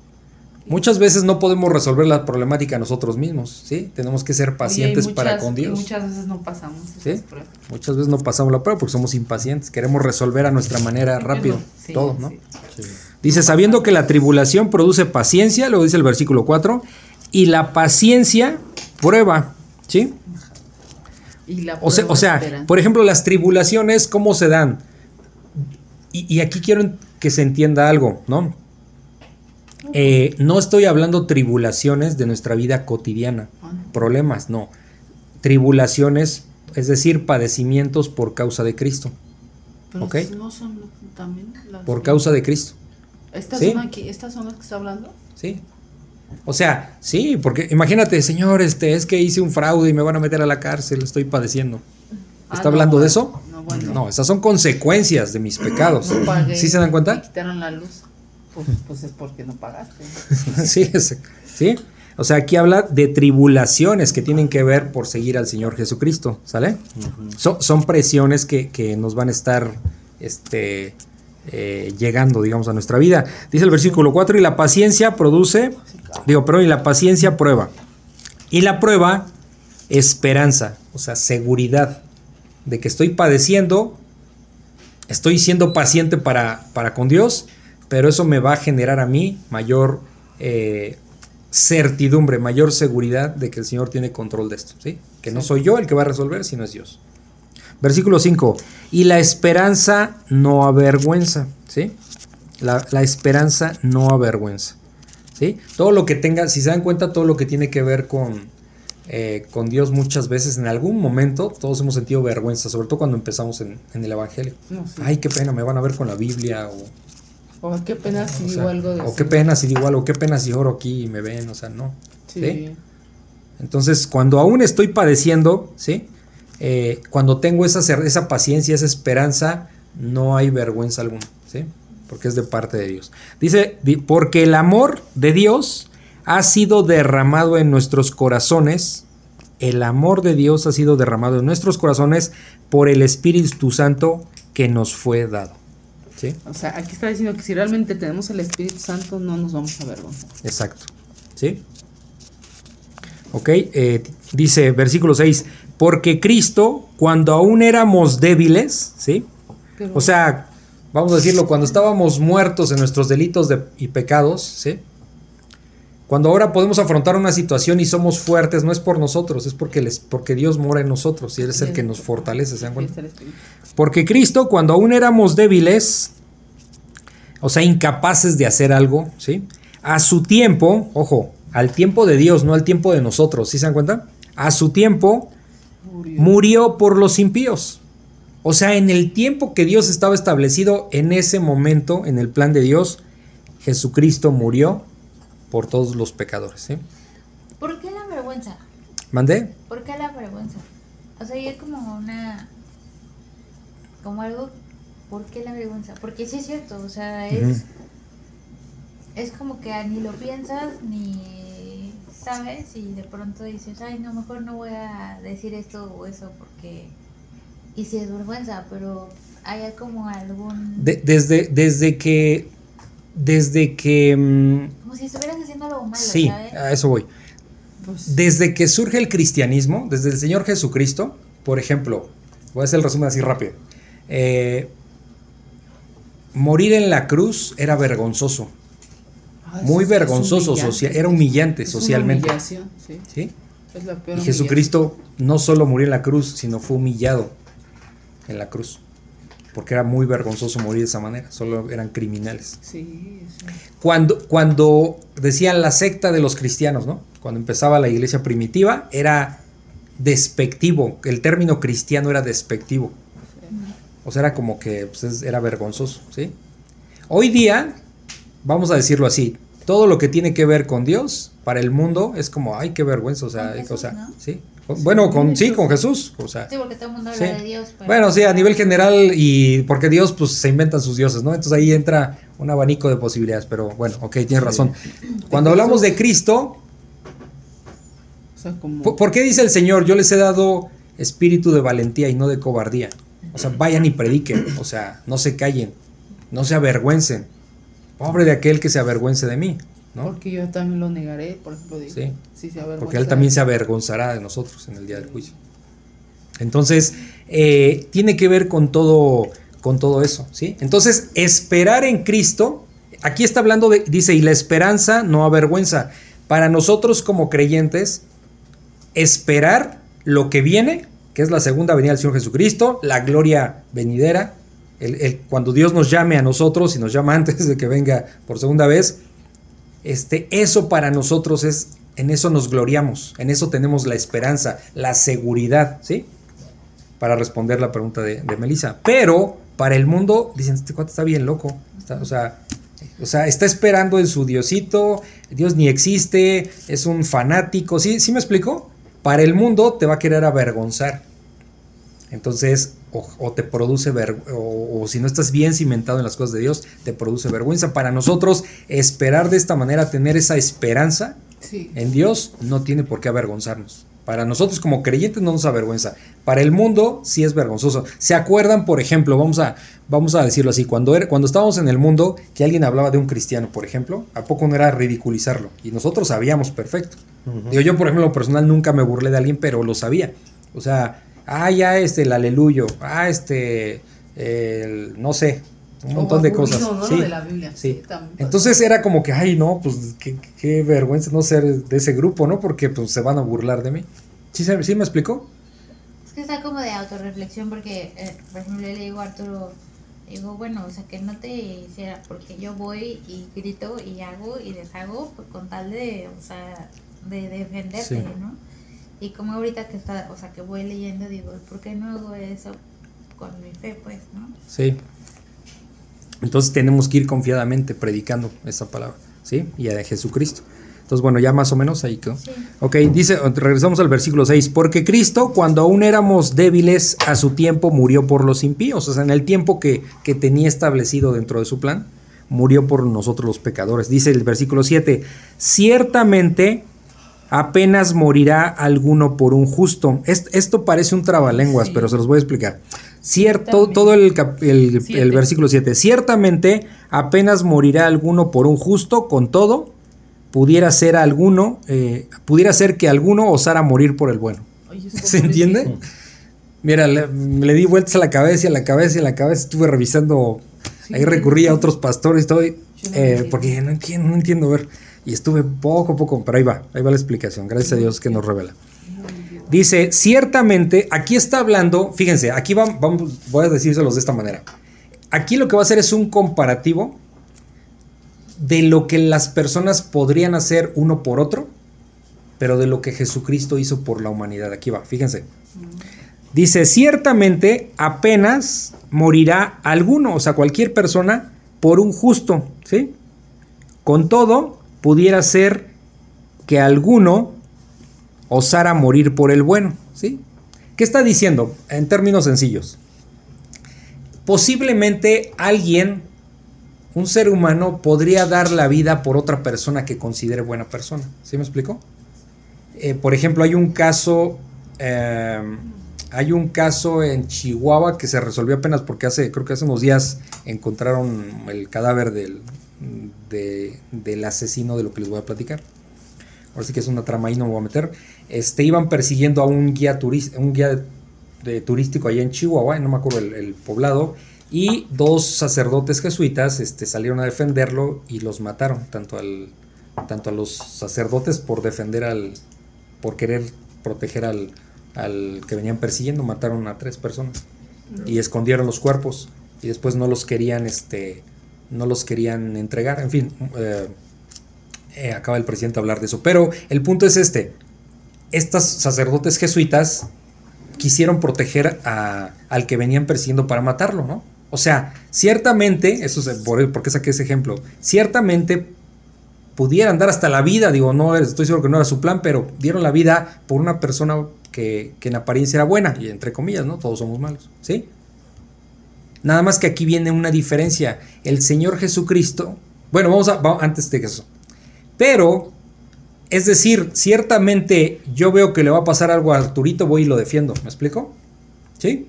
Muchas veces no podemos resolver la problemática nosotros mismos, ¿sí? Tenemos que ser pacientes para con y Dios. muchas veces no pasamos ¿Sí? esas pruebas. Muchas veces no pasamos la prueba porque somos impacientes, queremos resolver a nuestra manera rápido Sí, todo, ¿no? sí. Sí. Dice, sabiendo que la tribulación produce paciencia, luego dice el versículo 4, y la paciencia prueba, ¿sí? Y la O sea, o por ejemplo, las tribulaciones, ¿cómo se dan? Y, y aquí quiero que se entienda algo, ¿no? Eh, no estoy hablando tribulaciones de nuestra vida cotidiana, Ah, problemas, no. Tribulaciones es decir, padecimientos por causa de Cristo. Pero ¿Ok? no son también las Por que- causa de Cristo. ¿Estas, ¿Sí? son aquí, ¿Estas son las que está hablando? Sí. O sea, sí, porque imagínate, señor, este, es que hice un fraude y me van a meter a la cárcel, estoy padeciendo. Ah, ¿Está no, hablando de eso? No, bueno. No, esas son consecuencias de mis pecados. No ¿Sí se dan Me cuenta? quitaron la luz. Pues, pues es porque no pagaste. sí, es- sí. O sea, aquí habla de tribulaciones que tienen que ver por seguir al Señor Jesucristo, ¿sale? So- son presiones que, que nos van a estar este, eh, llegando, digamos, a nuestra vida. Dice el versículo 4, y la paciencia produce, digo, pero y la paciencia prueba. Y la prueba, esperanza, o sea, seguridad de que estoy padeciendo, estoy siendo paciente para, para con Dios, pero eso me va a generar a mí mayor eh, certidumbre, mayor seguridad de que el Señor tiene control de esto, ¿sí? Que no soy yo el que va a resolver, sino es Dios. Versículo 5. Y la esperanza no avergüenza, ¿sí? La, la esperanza no avergüenza, ¿sí? Todo lo que tenga, si se dan cuenta, todo lo que tiene que ver con, eh, con Dios muchas veces, en algún momento, todos hemos sentido vergüenza, sobre todo cuando empezamos en, en el Evangelio. No, sí. Ay, qué pena, me van a ver con la Biblia o... O qué pena si o digo sea, algo de o qué pena si digo algo, qué pena si oro aquí y me ven, o sea, no. Sí. ¿sí? Entonces, cuando aún estoy padeciendo, ¿sí? Eh, cuando tengo esa, esa paciencia, esa esperanza, no hay vergüenza alguna, ¿sí? Porque es de parte de Dios. Dice, di- porque el amor de Dios ha sido derramado en nuestros corazones, el amor de Dios ha sido derramado en nuestros corazones por el Espíritu Santo que nos fue dado. ¿Sí? O sea, aquí está diciendo que si realmente tenemos el Espíritu Santo, no nos vamos a avergonzar. Exacto. ¿Sí? Ok, eh, dice versículo 6, porque Cristo, cuando aún éramos débiles, ¿sí? Pero- O sea, vamos a decirlo, cuando estábamos muertos en nuestros delitos de- y pecados, ¿sí? Cuando ahora podemos afrontar una situación y somos fuertes, no es por nosotros, es porque, les, porque Dios mora en nosotros y Él es el que nos fortalece, ¿se dan cuenta? Porque Cristo, cuando aún éramos débiles, o sea, incapaces de hacer algo, ¿sí? A su tiempo, ojo, al tiempo de Dios, no al tiempo de nosotros, ¿sí se dan cuenta? A su tiempo Murió. murió por los impíos. O sea, en el tiempo que Dios estaba establecido, en ese momento, en el plan de Dios, Jesucristo murió por todos los pecadores, ¿sí? ¿Por qué la vergüenza? ¿Mandé? ¿Por qué la vergüenza? O sea, y es como una. como algo. ¿Por qué la vergüenza? Porque sí es cierto, o sea, es. Es como que ni lo piensas ni sabes y de pronto dices, ay, no, mejor no voy a decir esto o eso porque. Y si es vergüenza, pero hay como algún. De- desde, desde que. Desde que. mm, como si estuvieras haciendo algo malo, sí, ¿sabes? a eso voy. Pues, Desde que surge el cristianismo, desde el Señor Jesucristo, por ejemplo, voy a hacer el resumen así rápido. Eh, morir en la cruz era vergonzoso, ah, muy vergonzoso, humillante. socia- era humillante Es una socialmente. humillación, sí. ¿sí? Es la peor Y Jesucristo no solo murió en la cruz, sino fue humillado en la cruz. Porque era muy vergonzoso morir de esa manera, solo eran criminales. Sí, sí. Cuando, cuando decían la secta de los cristianos, ¿no? Cuando empezaba la iglesia primitiva, era despectivo. El término cristiano era despectivo. O sea, era como que pues, es- era vergonzoso, ¿sí? Hoy día, vamos a decirlo así, todo lo que tiene que ver con Dios, para el mundo, es como, ay, qué vergüenza, o sea, o sea, ¿no? ¿sí? Bueno, con, sí, con Jesús, o sea, Sí, porque todo el mundo habla Sí. de Dios. pero- bueno, sí, a nivel general y porque Dios pues se inventan sus dioses, ¿no? Entonces ahí entra un abanico de posibilidades, pero bueno, ok, tienes razón. Cuando hablamos de Cristo, O sea, como. ¿por, por qué dice el Señor, yo les he dado espíritu de valentía y no de cobardía? O sea, vayan y prediquen, o sea, no se callen, no se avergüencen. Pobre de aquel que se avergüence de mí, ¿no? Porque yo también lo negaré, por ejemplo. Digo, Sí. se. Porque Él también se avergonzará de nosotros en el día del juicio. Entonces, eh, tiene que ver con todo, con todo eso, ¿sí? Entonces, esperar en Cristo, aquí está hablando de, dice, y la esperanza no avergüenza. Para nosotros como creyentes, esperar lo que viene, que es la segunda venida del Señor Jesucristo, la gloria venidera, el- el- cuando Dios nos llame a nosotros y nos llama antes de que venga por segunda vez, este, eso para nosotros es, en eso nos gloriamos, en eso tenemos la esperanza, la seguridad, ¿sí? para responder la pregunta de, Melissa. Pero para el mundo, dicen, este cuate está bien loco. o, sea, o sea, está esperando en su diosito, Dios ni existe, es un fanático. ¿Sí, ¿Sí me explico? Para el mundo te va a querer avergonzar. Entonces, o, te produce vergüenza, o, si no estás bien cimentado en las cosas de Dios, te produce vergüenza. Para nosotros, esperar de esta manera, tener esa esperanza en Dios, no tiene por qué avergonzarnos. Para nosotros como creyentes no nos avergüenza. Para el mundo sí es vergonzoso. ¿Se acuerdan, por ejemplo, vamos a, vamos a decirlo así, cuando, era, cuando estábamos en el mundo, que alguien hablaba de un cristiano, por ejemplo, ¿a poco no era ridiculizarlo? Y nosotros sabíamos perfecto. Digo, yo, por ejemplo, personal nunca me burlé de alguien, pero lo sabía. O sea, ah, ya este, el aleluyo, ah, este, el, no sé, un montón de cosas. Sí, de la Biblia. sí. Entonces era como que, ay, no, pues qué, vergüenza no ser de ese grupo, ¿no? Porque pues se van a burlar de mí. ¿Sí, sí me explicó? Es que está como de autorreflexión porque, eh, por ejemplo, le digo a Arturo, digo, bueno, o sea, que no te hiciera, porque yo voy y grito y hago y deshago pues, con tal de, o sea, de defenderte, ¿no? Y como ahorita que está, o sea, que voy leyendo, digo, ¿por qué no hago eso con mi fe, pues, no? Sí. Entonces tenemos que ir confiadamente predicando esa palabra, ¿sí? Y a Jesucristo. Entonces, bueno, ya más o menos ahí quedó. Ok, dice, regresamos al versículo 6, porque Cristo, cuando aún éramos débiles, a su tiempo murió por los impíos, o sea, en el tiempo que, que tenía establecido dentro de su plan, murió por nosotros los pecadores. Dice el versículo 7, ciertamente apenas morirá alguno por un justo. Esto, parece un trabalenguas, pero se los voy a explicar. Cierto, todo el, el, versículo 7. Ciertamente apenas morirá alguno por un justo, con todo, pudiera ser alguno, eh, pudiera ser que alguno osara morir por el bueno. ¿Se entiende? Mira, le, di vueltas a la cabeza y a la cabeza y a la cabeza. Estuve revisando, ahí recurrí a otros pastores, estoy, eh, porque no entiendo, no entiendo, ver. Y estuve poco a poco, pero ahí va, ahí va la explicación. Gracias a Dios que nos revela. Dice, ciertamente, aquí está hablando, fíjense, aquí vamos, voy a decírselos de esta manera. Aquí lo que va a hacer es un comparativo de lo que las personas podrían hacer uno por otro, pero de lo que Jesucristo hizo por la humanidad. Aquí va, fíjense. Dice, ciertamente apenas morirá alguno, o sea, cualquier persona, por un justo, ¿sí? Con todo, pudiera ser que alguno osara morir por el bueno, ¿sí? ¿Qué está diciendo en términos sencillos? Posiblemente alguien, un ser humano, podría dar la vida por otra persona que considere buena persona. ¿Sí me explico? Eh, por ejemplo, hay un caso, em, hay un caso en Chihuahua que se resolvió apenas porque hace, creo que hace unos días encontraron el cadáver del, del asesino de lo que les voy a platicar. Ahora sí que es una trama ahí, no me voy a meter. Este, iban persiguiendo a un guía, un guía de, turístico allá en Chihuahua, no me acuerdo el, poblado, y dos sacerdotes jesuitas este, salieron a defenderlo y los mataron, tanto, al, tanto a los sacerdotes por defender al, por querer proteger al, al que venían persiguiendo, mataron a tres personas y escondieron los cuerpos y después no los querían, este, no los querían entregar, en fin, eh, eh, acaba el presidente de hablar de eso, pero el punto es este, estos sacerdotes jesuitas quisieron proteger al que venían persiguiendo para matarlo, ¿no? O sea, ciertamente, eso es por, qué saqué ese ejemplo, ciertamente pudieran dar hasta la vida, digo, no estoy seguro que no era su plan, pero dieron la vida por una persona que, que en apariencia era buena, y entre comillas, ¿no? Todos somos malos, ¿sí? Nada más que aquí viene una diferencia. El Señor Jesucristo, bueno, vamos a, antes de eso. Pero, es decir, ciertamente yo veo que le va a pasar algo a Arturito, voy y lo defiendo. ¿Me explico? ¿Sí?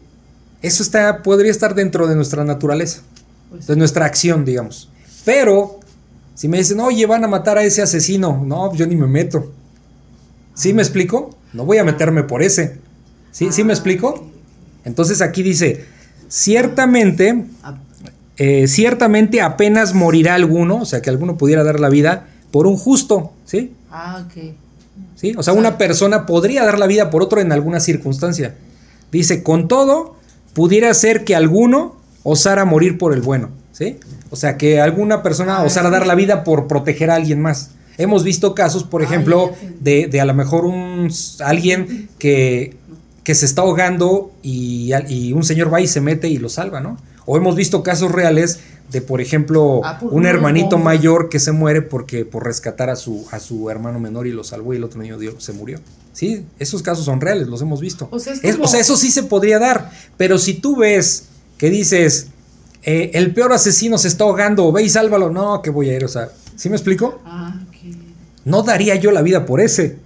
Eso está, podría estar dentro de nuestra naturaleza, pues de nuestra acción, digamos. Pero, si me dicen, oye, van a matar a ese asesino, no, yo ni me meto. ¿Sí me explico? No voy a meterme por ese. ¿Sí, ¿Sí me ah, explico? Entonces aquí dice, Ciertamente, eh, ciertamente apenas morirá alguno, o sea, que alguno pudiera dar la vida por un justo, ¿sí? Ah, ok. ¿Sí? O sea, una persona podría dar la vida por otro en alguna circunstancia. Dice, con todo, pudiera ser que alguno osara morir por el bueno, ¿sí? O sea, que alguna persona ah, osara dar la vida por proteger a alguien más. Hemos visto casos, por ejemplo, de, de, a lo mejor un alguien que que se está ahogando y, y, un señor va y se mete y lo salva, ¿no? O hemos visto casos reales de, por ejemplo, Ah, por un hermanito mayor que se muere porque por rescatar a su, a su hermano menor y lo salvó y el otro niño dio- se murió. Sí, esos casos son reales, los hemos visto. O sea, es Es- como- o sea, eso sí se podría dar, pero si tú ves que dices, eh, el peor asesino se está ahogando, ve y sálvalo, no, que voy a ir, o sea, ¿sí me explico? Ah. No daría yo la vida por ese.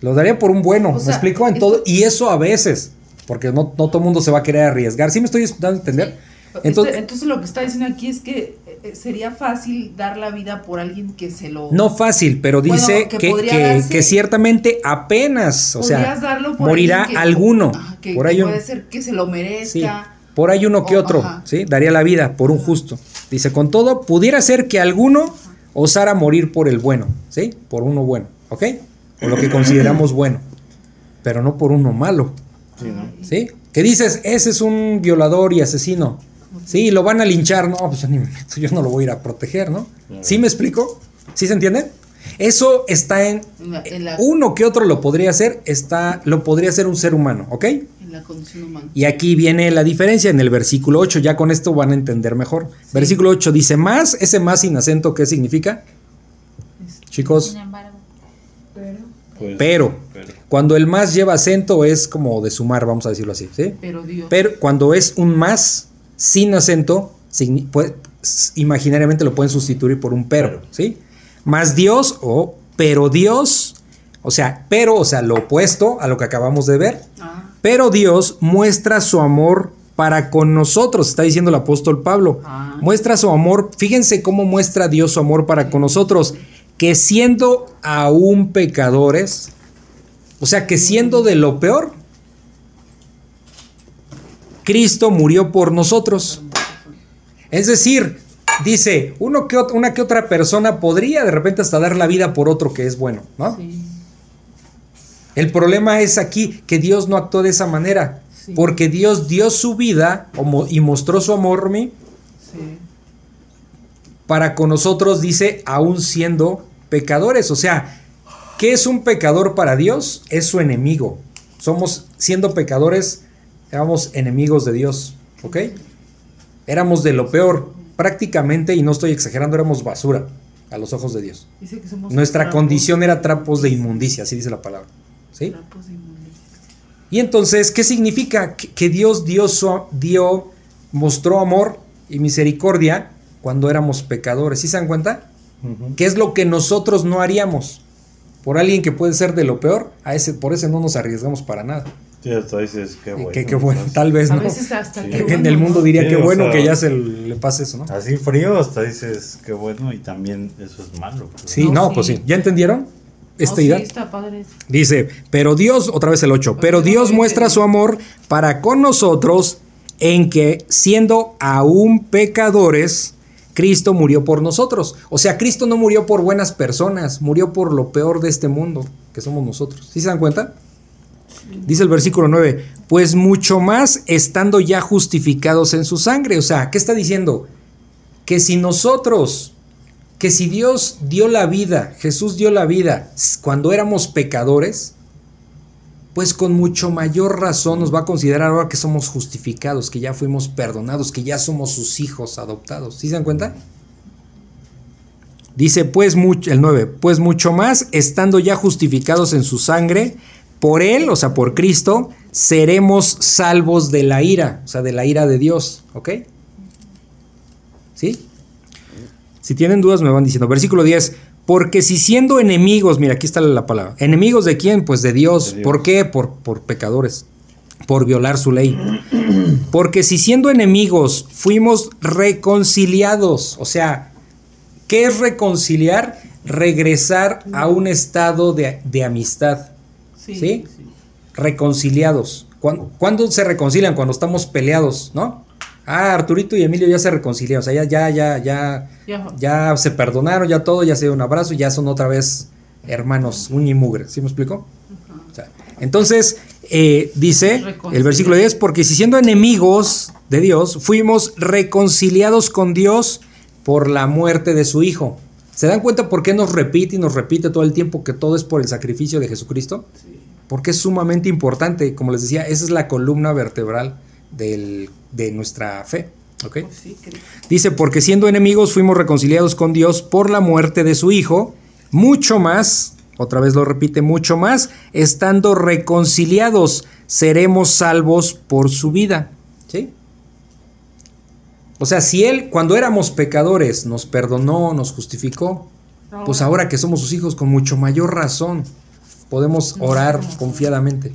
Lo daría por un bueno, O ¿me sea, explico? En todo, y eso a veces, porque no, no todo el mundo se va a querer arriesgar. ¿Sí me estoy dando a entender? Este- Entonces, Entonces, lo que está diciendo aquí es que eh, sería fácil dar la vida por alguien que se lo... no fácil, pero Bueno, dice que que, podría que- darse- que ciertamente apenas, o sea, darlo por morirá alguno. Ajá, que, por ahí un- puede ser que se lo Sí, merezca. por ahí uno que O- otro, ajá. ¿sí? Daría la vida por un justo. Dice, con todo, pudiera ser que alguno osara morir por el bueno, ¿sí? Por uno bueno, ¿ok? O lo que consideramos bueno, pero no por uno malo, Sí, ¿no? ¿sí? Que dices, ese es un violador y asesino, ¿sí? Lo van a linchar, no, pues yo, ni me meto, yo no lo voy a ir a proteger, ¿no? ¿Sí me explico? ¿Sí se entiende? Eso está en... En la, en la- Uno que otro lo podría hacer, está, lo podría hacer un ser humano, ¿ok? En la condición humana. Y aquí viene la diferencia en el versículo 8, ya con esto van a entender mejor. Versículo 8 dice más, ese más sin acento, ¿qué significa? Chicos, Sin embargo, Pero, Pues, pero, pero. cuando el más lleva acento es como de sumar, vamos a decirlo así, ¿sí? pero Dios. Pero cuando es un más sin acento, signi- puede- s- imaginariamente lo pueden sustituir por un pero, Pero. ¿sí? Más Dios o pero Dios, o sea, pero, o sea, lo opuesto a lo que acabamos de ver. Ah, Pero Dios muestra su amor para con nosotros, está diciendo el apóstol Pablo. Ah. Muestra su amor, fíjense cómo muestra Dios su amor para con nosotros, que siendo aún pecadores, o sea, que siendo de lo peor, Cristo murió por nosotros. Es decir, dice, uno que, una que otra persona podría de repente hasta dar la vida por otro que es bueno, ¿no? sí. El problema es aquí que Dios no actuó de esa manera. Sí. Porque Dios dio su vida y mostró su amor mi, Sí. para con nosotros, dice, aún siendo pecadores. O sea, ¿qué es un pecador para Dios? Es su enemigo. Somos, siendo pecadores, éramos enemigos de Dios. ¿Ok? Éramos de lo peor. Prácticamente, y no estoy exagerando, éramos basura a los ojos de Dios. Dice que somos Nuestra trapos- condición era trapos de inmundicia, así dice la palabra. Y entonces, ¿qué significa? Que, que Dios dio, su- dio, mostró amor y misericordia cuando éramos pecadores. ¿Sí se dan cuenta? ¿Qué es lo que nosotros no haríamos? Por alguien que puede ser de lo peor, a ese, por ese no nos arriesgamos para nada. Sí, hasta dices, qué bueno. que, qué bueno, ¿no? tal vez A no. veces hasta Sí. que en el mundo diría Sí, que o bueno sea- que ya se le pase eso, ¿no? Así frío, hasta dices, qué bueno, y también eso es malo. pues, Sí, No, no, sí. pues sí. ¿Ya entendieron? Esta sí, padre. Dice, pero Dios, otra vez el 8, pero Dios muestra su amor para con nosotros en que siendo aún pecadores, Cristo murió por nosotros. O sea, Cristo no murió por buenas personas, murió por lo peor de este mundo, que somos nosotros. ¿Sí se dan cuenta? Dice el versículo 9, pues mucho más estando ya justificados en su sangre. O sea, ¿qué está diciendo? Que si nosotros que si Dios dio la vida, Jesús dio la vida cuando éramos pecadores, pues con mucho mayor razón nos va a considerar ahora que somos justificados, que ya fuimos perdonados, que ya somos sus hijos adoptados. ¿Sí se dan cuenta? Dice pues mucho, el 9, pues mucho más estando ya justificados en su sangre, por él, o sea, por Cristo, seremos salvos de la ira, o sea, de la ira de Dios, ¿ok? ¿Sí? Si tienen dudas me van diciendo. Versículo 10. Porque si siendo enemigos, mira, aquí está la palabra. ¿Enemigos de quién? Pues de Dios. De Dios. ¿Por qué? Por, por pecadores. Por violar su ley. Porque si siendo enemigos fuimos reconciliados. O sea, ¿qué es reconciliar? Regresar a un estado de, de amistad. Sí. ¿Sí? Reconciliados. ¿Cuándo, cuándo se reconcilian? Cuando estamos peleados, ¿no? Ah, Arturito y Emilio ya se reconciliaron. O sea, ya, ya, ya, ya, Ya. ya se perdonaron, ya todo, ya se dio un abrazo y ya son otra vez hermanos, uña y mugre. ¿Sí me? O sea, entonces, eh, dice el versículo 10, porque si siendo enemigos de Dios, fuimos reconciliados con Dios por la muerte de su Hijo. ¿Se dan cuenta por qué nos repite y nos repite todo el tiempo que todo es por el sacrificio de Jesucristo? porque es sumamente importante. Como les decía, esa es la columna vertebral del, de nuestra fe. ¿ok? Dice, porque siendo enemigos fuimos reconciliados con Dios por la muerte de su Hijo, mucho más, otra vez lo repite, mucho más, estando reconciliados, seremos salvos por su vida. ¿Sí? O sea, si Él, cuando éramos pecadores, nos perdonó, nos justificó, pues ahora que somos sus hijos, con mucho mayor razón, podemos orar confiadamente,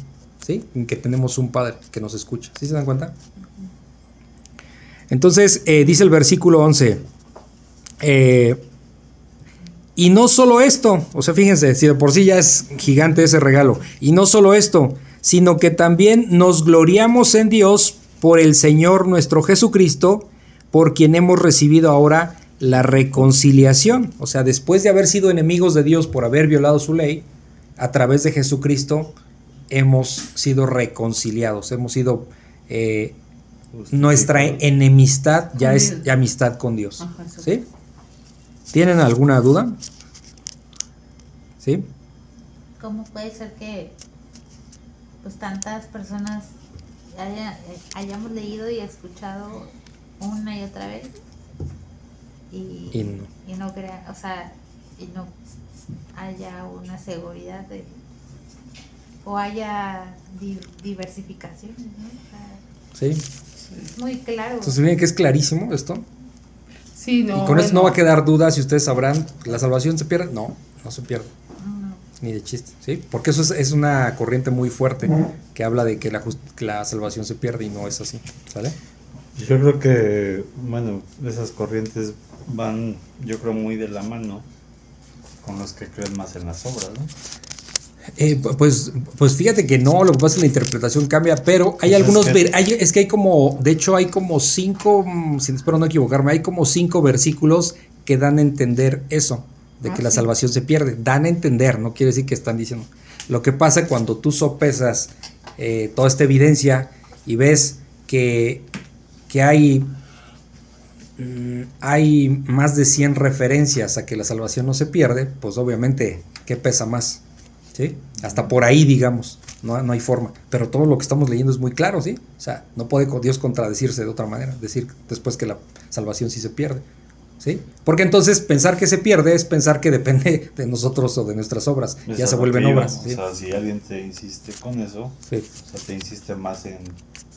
que tenemos un Padre que nos escucha. ¿Sí se dan cuenta? Entonces, eh, dice el versículo 11, eh, y no solo esto, o sea, fíjense, si de por sí ya es gigante ese regalo, y no solo esto, sino que también nos gloriamos en Dios por el Señor nuestro Jesucristo, por quien hemos recibido ahora la reconciliación. O sea, después de haber sido enemigos de Dios por haber violado su ley, a través de Jesucristo hemos sido reconciliados, hemos sido... Eh, nuestra enemistad ya es amistad con Dios. ¿Sí? ¿Tienen alguna duda? ¿Sí? ¿Cómo puede ser que pues tantas personas eh, hayamos leído y escuchado una y otra vez y, y no, crea, o sea, y no haya una seguridad de o haya diversificación, sí. Muy claro. Entonces, miren que es clarísimo esto. Sí, no. Y con eso no va a quedar duda si ustedes sabrán, ¿la salvación se pierde? No, no se pierde. Ni de chiste, ¿sí? Porque eso es, una corriente muy fuerte que habla de que la, la salvación se pierde y no es así, ¿sale? Yo creo que, bueno, esas corrientes van, yo creo, muy de la mano con los que creen más en las obras, ¿no? Eh, pues, pues fíjate que no, lo que pasa es que la interpretación cambia, pero hay pues algunos, es que... Hay, es que hay como, de hecho hay como cinco, mm, si espero no equivocarme, hay como cinco versículos que dan a entender eso, de que ah, la salvación se pierde, dan a entender, no quiere decir que están diciendo. Lo que pasa cuando tú sopesas eh, toda esta evidencia y ves que, que hay, mm, hay más de 100 referencias a que la salvación no se pierde, pues obviamente, ¿qué pesa más? Hasta por ahí, digamos, no, no, hay forma. Pero todo lo que estamos leyendo es muy claro, ¿sí? O sea, no puede Dios contradecirse de otra manera, decir después que la salvación sí se pierde, ¿sí? Porque entonces pensar que se pierde es pensar que depende de nosotros o de nuestras obras, ya se vuelven obras. O sea, si alguien te insiste con eso, o sea, te insiste más en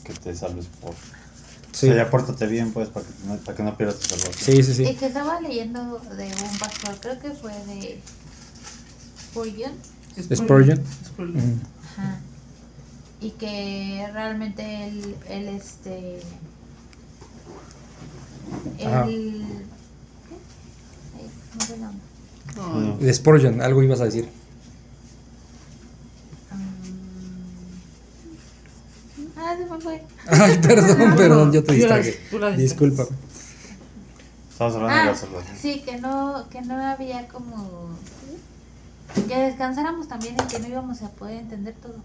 que te salves por... Sí. O sea, ya pórtate bien, pues, para que, no, para que no pierdas tu salvación. Sí, sí, sí. Que estaba leyendo de un pastor, creo que fue de Spurgeon, Spurgeon. Ajá. Y que realmente él, él este. Él. ¿Qué? No De Spurgeon, algo ibas a decir. Ah, se me fue. Ay, perdón, perdón, yo te distraje. Disculpa. Estamos hablando ah, de la salvación. Sí, que no, que no había como que descansáramos también en que no íbamos a poder entender todo.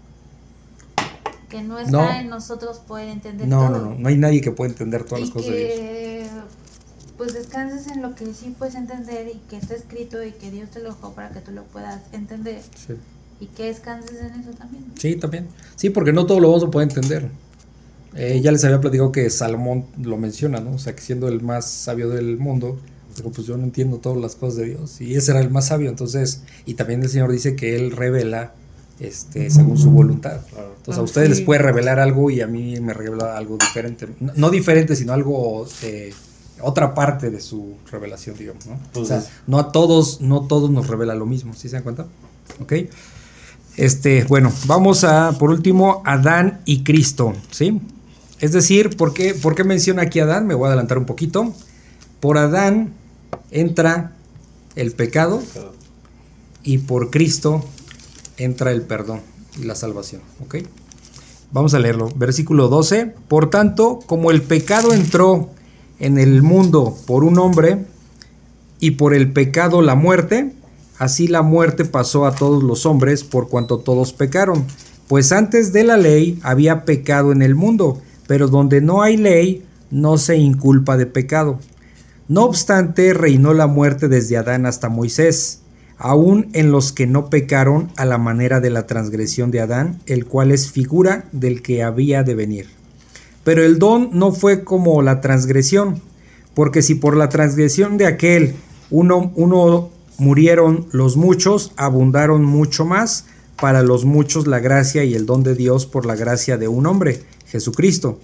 Que no está en nosotros poder entender todo. No, no, no, hay nadie que pueda entender todas las cosas que, de Dios. Pues descanses en lo que sí puedes entender y que está escrito y que Dios te lo dejó para que tú lo puedas entender. Sí. Y que descanses en eso también. Sí, también. Sí, porque no todo lo vamos a poder entender. Eh, ya les había platicado que Salomón lo menciona, ¿no? O sea, que siendo el más sabio del mundo, pues yo no entiendo todas las cosas de Dios. Y ese era el más sabio. Entonces, y también el Señor dice que Él revela este, según su voluntad. Entonces a ah, ustedes les puede revelar algo y a mí me revela algo diferente. No, diferente, sino algo, eh, otra parte de su revelación, digamos. ¿no? o sea, no a todos, no todos nos revela lo mismo, ¿sí se dan cuenta? Ok. Este, bueno, vamos a, por último, Adán y Cristo, ¿sí? Es decir, ¿por qué, ¿por qué menciona aquí a Adán? Me voy a adelantar un poquito. Por Adán entra el pecado y por Cristo entra el perdón y la salvación. ¿Ok? Vamos a leerlo. Versículo 12. Por tanto, como el pecado entró en el mundo por un hombre y por el pecado la muerte, así la muerte pasó a todos los hombres por cuanto todos pecaron. Pues antes de la ley había pecado en el mundo, pero donde no hay ley no se inculpa de pecado. No obstante, reinó la muerte desde Adán hasta Moisés, aún en los que no pecaron a la manera de la transgresión de Adán, el cual es figura del que había de venir. Pero el don no fue como la transgresión, porque si por la transgresión de aquel uno, uno murieron los muchos, abundaron mucho más para los muchos la gracia y el don de Dios por la gracia de un hombre, Jesucristo.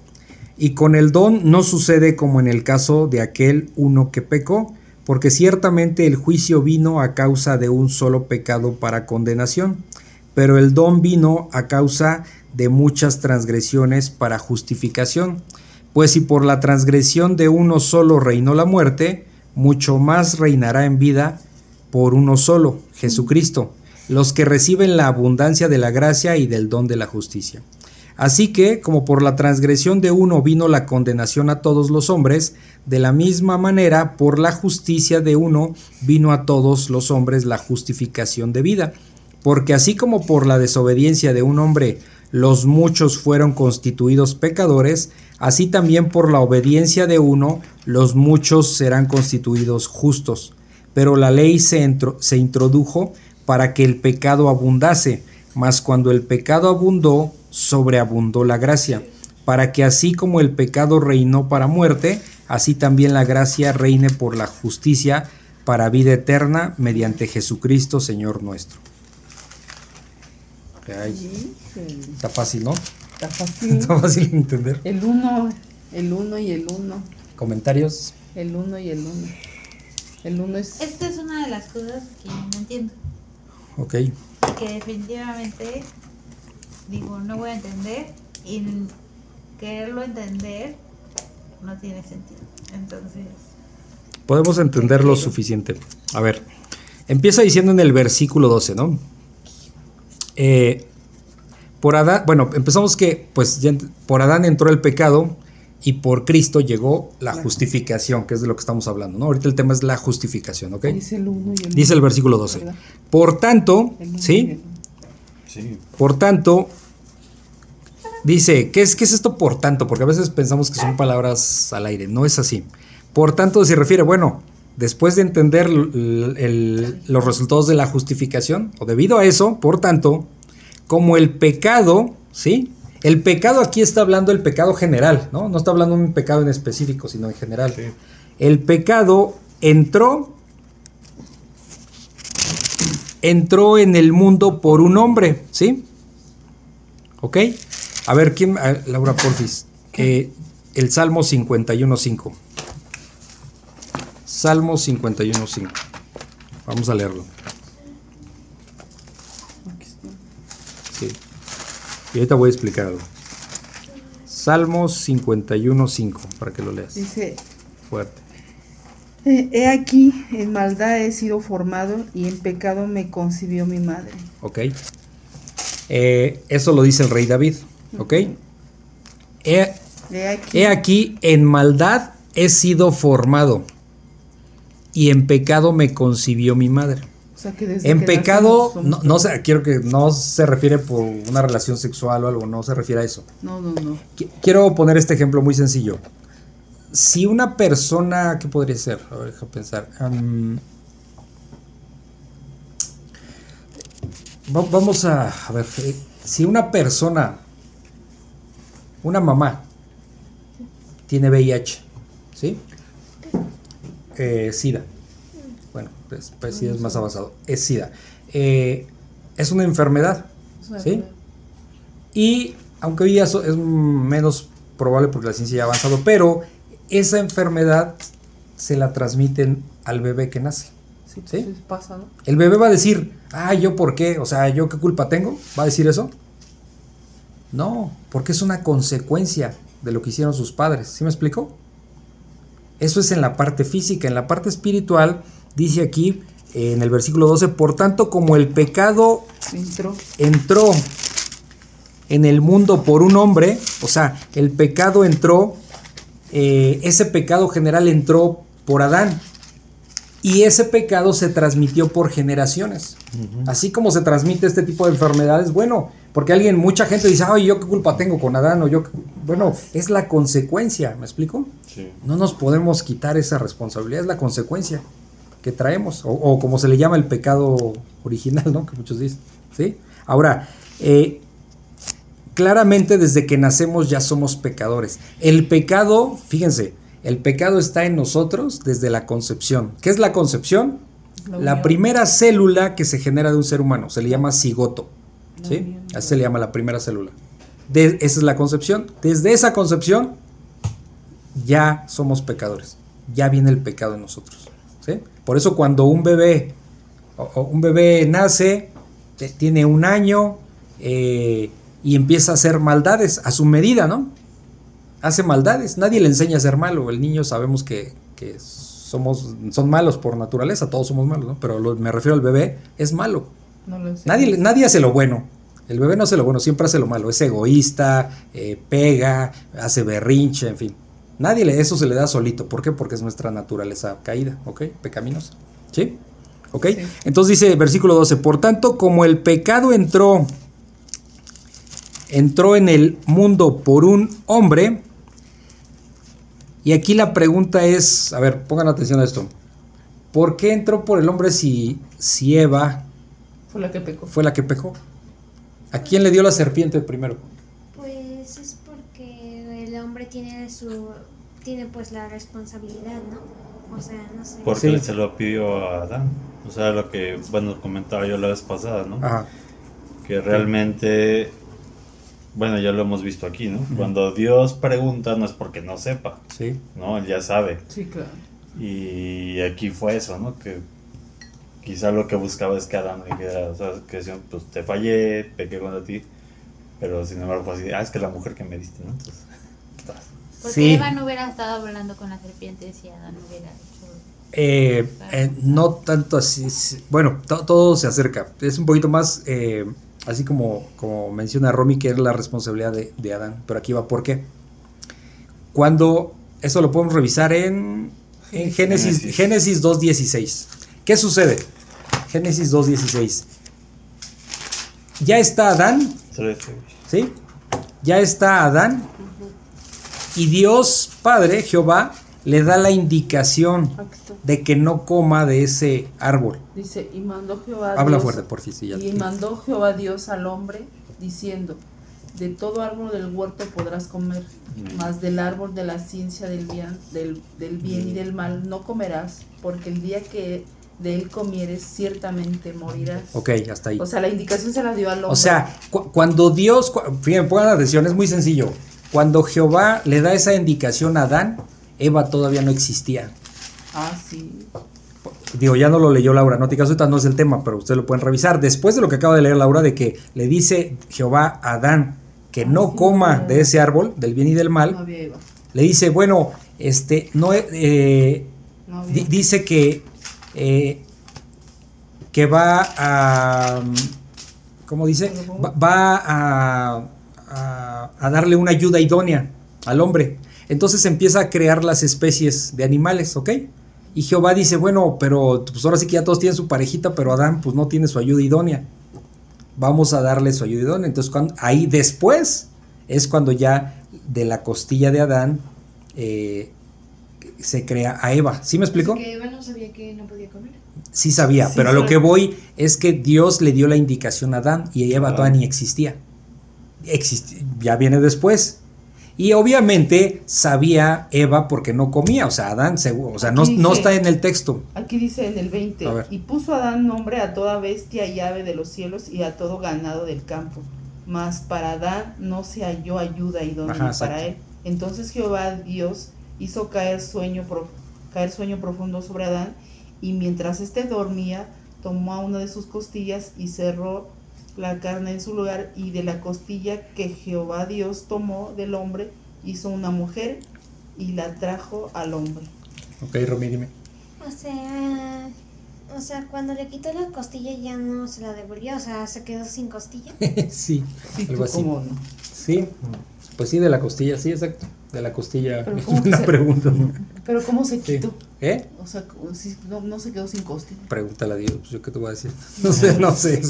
Y con el don no sucede como en el caso de aquel uno que pecó, porque ciertamente el juicio vino a causa de un solo pecado para condenación, pero el don vino a causa de muchas transgresiones para justificación. Pues si por la transgresión de uno solo reinó la muerte, mucho más reinará en vida por uno solo, Jesucristo, los que reciben la abundancia de la gracia y del don de la justicia. Así que, como por la transgresión de uno vino la condenación a todos los hombres, de la misma manera, por la justicia de uno vino a todos los hombres la justificación de vida. Porque así como por la desobediencia de un hombre los muchos fueron constituidos pecadores, así también por la obediencia de uno los muchos serán constituidos justos. Pero la ley se, se introdujo para que el pecado abundase, mas cuando el pecado abundó, sobreabundó la gracia, para que así como el pecado reinó para muerte, así también la gracia reine por la justicia para vida eterna mediante Jesucristo Señor nuestro. está fácil, ¿no? Está fácil. Está fácil de entender. El uno, el uno y el uno. ¿Comentarios? El uno y el uno. El uno es... Esta es una de las cosas que no entiendo. Ok. Que definitivamente digo, no voy a entender y quererlo entender no tiene sentido. Entonces... Podemos entender lo suficiente. A ver, empieza diciendo en el versículo 12, ¿no? Eh, por Adán, bueno, empezamos que, pues, por Adán entró el pecado y por Cristo llegó la justificación, que es de lo que estamos hablando, ¿no? Ahorita el tema es la justificación, ¿ok? Dice el, uno y el, Dice el versículo 12. Por tanto, ¿sí? Por tanto, dice, ¿qué es, ¿qué es esto por tanto? Porque a veces pensamos que son palabras al aire, no es así. Por tanto, se refiere, bueno, después de entender los resultados de la justificación, o debido a eso, por tanto, como el pecado, ¿sí? El pecado aquí está hablando del pecado general, ¿no? No está hablando de un pecado en específico, sino en general. El pecado entró entró en el mundo por un hombre, ¿sí? ¿Ok? A ver, ¿quién? Laura Porfis. Eh, el Salmo 51.5. Salmo 51.5. Vamos a leerlo. Sí. Y ahorita voy a explicar algo. Salmo 51.5, para que lo leas. Dice. Fuerte. He aquí, en maldad he sido formado y en pecado me concibió mi madre. Ok. Eh, eso lo dice el rey David. Ok. He, aquí. en maldad he sido formado y en pecado me concibió mi madre. O sea que desde en pecado, no, no sé, quiero que no se refiere por una relación sexual o algo, no se refiere a eso. No, no, no. Quiero poner este ejemplo muy sencillo si una persona, ¿qué podría ser? A ver, deja pensar. vamos a, a ver, eh, si una persona, una mamá, tiene VIH, ¿sí? Eh, SIDA. Bueno, pues, pues SIDA es más avanzado. Es SIDA. Eh, es una enfermedad, ¿sí? Y aunque hoy día es menos probable porque la ciencia ya ha avanzado, pero esa enfermedad se la transmiten al bebé que nace. Sí, ¿sí? pasa, ¿no? El bebé va a decir, ah, ¿yo por qué? O sea, ¿yo qué culpa tengo? ¿Va a decir eso? No, porque es una consecuencia de lo que hicieron sus padres. ¿Sí me explico? Eso es en la parte física. En la parte espiritual, dice aquí en el versículo 12, por tanto, como el pecado entró, entró en el mundo por un hombre, o sea, el pecado entró eh, ese pecado general entró por Adán y ese pecado se transmitió por generaciones. Así como se transmite este tipo de enfermedades, bueno, porque alguien, mucha gente dice, ay, yo qué culpa tengo con Adán o yo, bueno, es la consecuencia, ¿me explico? No nos podemos quitar esa responsabilidad, es la consecuencia. que traemos, o, como se le llama el pecado original, ¿no? Que muchos dicen, ¿sí? Ahora, eh, claramente desde que nacemos ya somos pecadores. El pecado, fíjense, el pecado está en nosotros desde la concepción. ¿Qué es la concepción? La, primera célula que se genera de un ser humano, se le llama cigoto, ¿sí? Así se le llama la primera célula. esa es la concepción. Desde esa concepción ya somos pecadores. Ya viene el pecado en nosotros. ¿sí? Por eso cuando un bebé, un bebé nace, tiene un año eh, y empieza a hacer maldades a su medida, ¿no? Hace maldades. Nadie le enseña a ser malo. El niño sabemos que, somos, son malos por naturaleza, todos somos malos, ¿no? Pero me refiero al bebé, es malo. nadie, nadie hace lo bueno. El bebé no hace lo bueno, siempre hace lo malo. Es egoísta, eh, pega, hace berrinche, en fin. Nadie le, eso se le da solito. ¿Por qué? Porque es nuestra naturaleza caída, ¿ok? Pecaminosa. ¿Sí? ¿Ok? Entonces dice versículo 12, por tanto, como el pecado entró, entró en el mundo por un hombre, y aquí la pregunta es, a ver, pongan atención a esto. ¿Por qué entró por el hombre si, si Eva fue la que pecó? Fue la que pecó. ¿A quién le dio la serpiente primero? tiene su tiene pues la responsabilidad, ¿no? O sea, no sé. Porque se lo pidió a Adán. O sea, lo que, bueno, comentaba yo la vez pasada, ¿no? Ajá. Que realmente, bueno, ya lo hemos visto aquí, ¿no? Cuando Dios pregunta no es porque no sepa. Sí. ¿No? Él ya sabe. Sí, claro. Y aquí fue eso, ¿no? Que quizá lo que buscaba es que Adán le dijera, o sea, que pues te fallé, pequé contra ti. Pero sin embargo fue así, ah, es que la mujer que me diste, ¿no? Entonces, porque Eva no hubiera estado hablando con la serpiente si Adán no hubiera hecho. Eh, eh, no tanto así. Bueno, todo se acerca. Es un poquito más, eh, así como, como menciona Romy, que es la responsabilidad de, Adán. Pero aquí va, ¿por qué? Cuando, eso lo podemos revisar en, en Génesis, Génesis 2.16. ¿Qué sucede? Génesis 2.16. Ya está Adán. ¿Sí? Ya está Adán y Dios Padre, Jehová, le da la indicación de que no coma de ese árbol. Dice, y mandó Jehová Habla fuerte, por si sí, Y mandó Jehová Dios al hombre, diciendo, de todo árbol del huerto podrás comer, mm. mas del árbol de la ciencia del bien, del, bien y del mal no comerás, porque el día que de él comieres, ciertamente morirás. Ok, hasta ahí. O sea, la indicación se la dio al hombre. O sea, cuando Dios, fíjense, pongan atención, es muy sencillo. Cuando Jehová le da esa indicación a Adán, Eva todavía no existía. Ah, sí. Digo, ya no lo leyó Laura, no te caso, no es el tema, pero ustedes lo pueden revisar. Después de lo que acaba de leer Laura, de que le dice Jehová a Adán que ah, no coma de ese árbol, del bien y del mal, le dice, bueno, este, no, eh, dice que, eh, que va a, ¿cómo dice? va a a, darle una ayuda idónea al hombre. Entonces empieza a crear las especies de animales, ¿ok? Y Jehová dice, bueno, pero pues ahora sí que ya todos tienen su parejita, pero Adán pues no tiene su ayuda idónea. Vamos a darle su ayuda idónea. Entonces ahí después es cuando ya de la costilla de Adán eh, se crea a Eva. ¿Sí me explico? Que Eva no sabía que no podía comer. Sí sabía, pero a lo que voy es que Dios le dio la indicación a Adán y Eva todavía ni existía ya viene después. Y obviamente sabía Eva porque no comía, o sea, Adán, o sea, no, no, está en el texto. Aquí dice en el 20, y puso Adán nombre a toda bestia y ave de los cielos y a todo ganado del campo, mas para Adán no se halló ayuda idónea para él. Entonces Jehová Dios hizo caer sueño, caer sueño profundo sobre Adán, y mientras éste dormía, tomó a una de sus costillas y cerró la carne en su lugar y de la costilla que Jehová Dios tomó del hombre hizo una mujer y la trajo al hombre. Ok, Romy, dime. O sea, o sea, cuando le quitó la costilla ya no se la devolvió, o sea, se quedó sin costilla. sí, algo así. ¿cómo no? Sí, pues sí, de la costilla, sí, exacto. De la costilla, una pregunta. Pero ¿cómo se quitó? ¿Eh? O sea, no, no, se quedó sin costilla. Pregúntale a Dios, pues yo qué te voy a decir. No sé, no sé.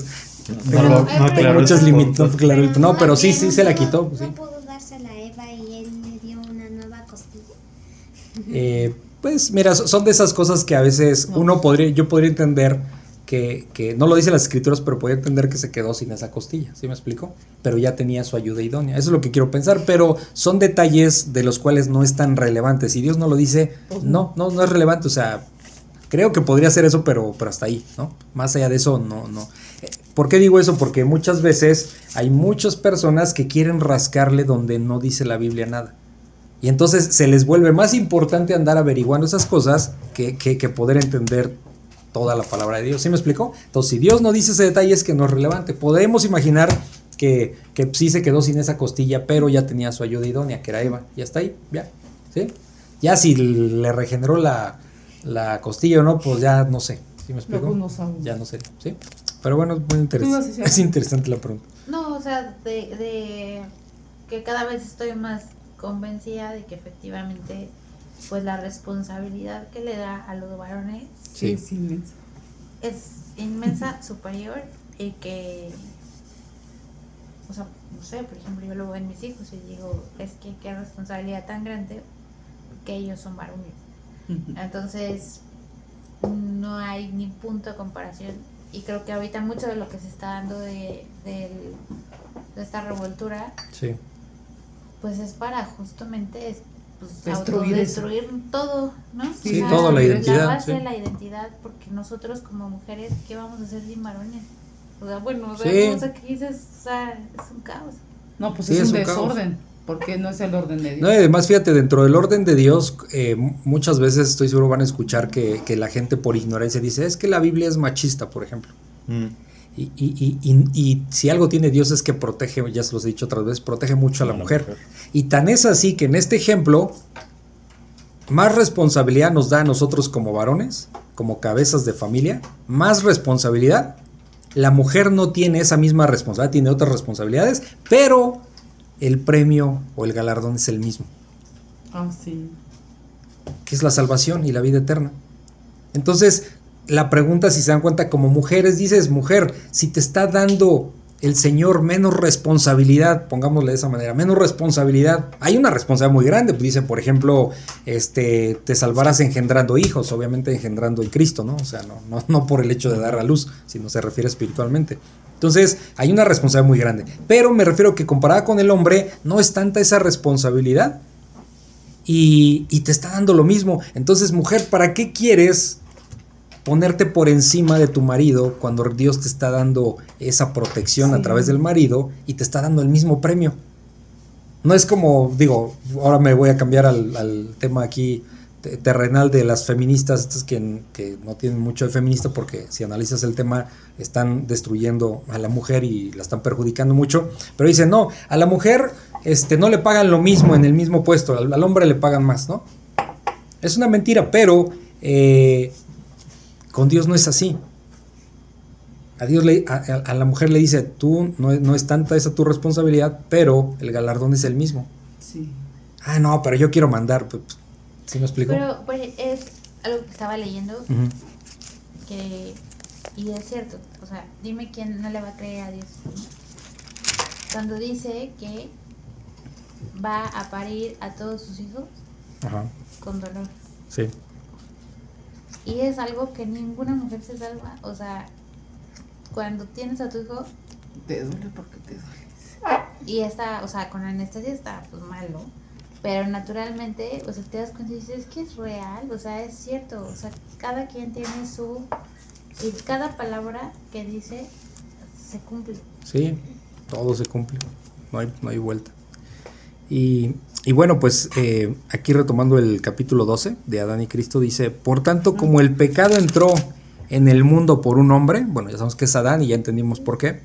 No, no, tengo muchas limitaciones, claro. No, pero sí, sí se la quitó. ¿No sí. pudo dársela a Eva y él le dio una nueva costilla? Eh, Pues mira, son de esas cosas que a veces uno podría, yo podría entender que, que, no lo dicen las escrituras, pero podría entender que se quedó sin esa costilla, ¿sí me explico? Pero ya tenía su ayuda idónea, eso es lo que quiero pensar, pero son detalles de los cuales no es tan relevante. Si Dios no lo dice, pues no, no, no es relevante, o sea, creo que podría ser eso, pero, pero hasta ahí, ¿no? Más allá de eso, no, no. ¿Por qué digo eso? Porque muchas veces hay muchas personas que quieren rascarle donde no dice la Biblia nada. Y entonces se les vuelve más importante andar averiguando esas cosas que, que, poder entender toda la palabra de Dios. ¿Sí me explico? Entonces, si Dios no dice ese detalle es que no es relevante. Podemos imaginar que, que sí se quedó sin esa costilla, pero ya tenía su ayuda idónea, que era Eva. Ya está ahí, ya. ¿Sí? Ya si le regeneró la, la costilla o no, pues ya no sé. ¿Sí me explico? ya no sé. ¿Sí? Pero bueno, es muy interesante. Es interesante la pregunta. No, o sea, de, de que cada vez estoy más convencida de que efectivamente pues la responsabilidad que le da a los varones es inmensa. Es inmensa, superior y que, o sea, no sé, por ejemplo, yo lo veo en mis hijos y digo, es que qué responsabilidad tan grande que ellos son varones. Entonces, no hay ni punto de comparación y creo que ahorita mucho de lo que se está dando de, de, de esta revoltura sí pues es para justamente pues, destruir, todo, ¿no? Sí, todo, la identidad. La base de la identidad, porque nosotros como mujeres, ¿qué vamos a hacer sin varones? O sea, bueno, o sea, que dices, o sea, es un caos. No, pues es, un, desorden. Porque no es el orden de Dios. No, además, fíjate, dentro del orden de Dios, eh, muchas veces estoy seguro van a escuchar que, que, la gente por ignorancia dice, es que la Biblia es machista, por ejemplo. Mm. Y, y, y, y, si algo tiene Dios es que protege, ya se los he dicho otras veces, protege mucho a la, mujer. Y tan es así que en este ejemplo, más responsabilidad nos da a nosotros como varones, como cabezas de familia, más responsabilidad. La mujer no tiene esa misma responsabilidad, tiene otras responsabilidades, pero el premio o el galardón es el mismo. Ah, sí. Que es la salvación y la vida eterna. Entonces, la pregunta, si se dan cuenta, como mujeres, dices, mujer, si te está dando el Señor menos responsabilidad, pongámosle de esa manera, menos responsabilidad. Hay una responsabilidad muy grande, pues dice, por ejemplo, este, te salvarás engendrando hijos, obviamente engendrando en Cristo, ¿no? O sea, no, no, no por el hecho de dar a luz, sino se refiere espiritualmente. Entonces, hay una responsabilidad muy grande. Pero me refiero que comparada con el hombre, no es tanta esa responsabilidad. Y, y te está dando lo mismo. Entonces, mujer, ¿para qué quieres ponerte por encima de tu marido cuando Dios te está dando esa protección a través del marido y te está dando el mismo premio. No es como, digo, ahora me voy a cambiar al, tema aquí terrenal de las feministas, estas que, que, no tienen mucho de feminista porque si analizas el tema están destruyendo a la mujer y la están perjudicando mucho, pero dicen, no, a la mujer este, no le pagan lo mismo en el mismo puesto, al, hombre le pagan más, ¿no? Es una mentira, pero eh, con Dios no es así. A, Dios le, a, la mujer le dice, tú no, no, es tanta esa tu responsabilidad, pero el galardón es el mismo. Sí. Ah, no, pero yo quiero mandar. Pues, ¿Sí me explico? Pero pues, es algo que estaba leyendo que, y es cierto, o sea, dime quién no le va a creer a Dios. Cuando dice que va a parir a todos sus hijos con dolor. Sí. Y es algo que ninguna mujer se salva. O sea, cuando tienes a tu hijo... Te duele porque te duele. Y está, o sea, con anestesia está pues malo. Pero naturalmente, o sea, te das cuenta y dices, es que es real, o sea, es cierto. O sea, cada quien tiene su... Y cada palabra que dice se cumple. Sí, todo se cumple. No hay, no hay vuelta. Y y bueno, pues eh, aquí retomando el capítulo 12 de Adán y Cristo, dice, por tanto, como el pecado entró en el mundo por un hombre, bueno, ya sabemos que es Adán y ya entendimos por qué,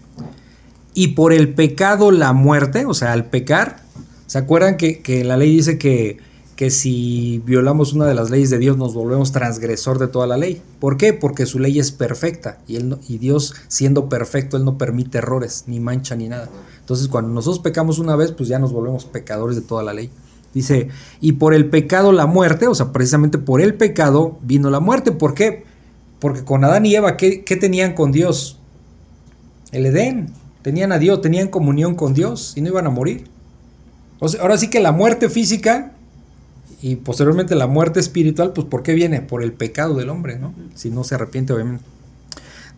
y por el pecado la muerte, o sea, al pecar, ¿se acuerdan que, que la ley dice que, que si violamos una de las leyes de Dios nos volvemos transgresor de toda la ley? ¿Por qué? Porque su ley es perfecta y, él y Dios siendo perfecto, Él no permite errores, ni mancha, ni nada. Entonces, cuando nosotros pecamos una vez, pues ya nos volvemos pecadores de toda la ley. Dice, y por el pecado la muerte, o sea, precisamente por el pecado vino la muerte. ¿Por qué? Porque con Adán y Eva, ¿qué, tenían con Dios? El Edén. Tenían a Dios, tenían comunión con Dios y no iban a morir. Ahora sí que la muerte física Y posteriormente la muerte espiritual, pues ¿por qué viene? Por el pecado del hombre, ¿no? Si no se arrepiente, obviamente.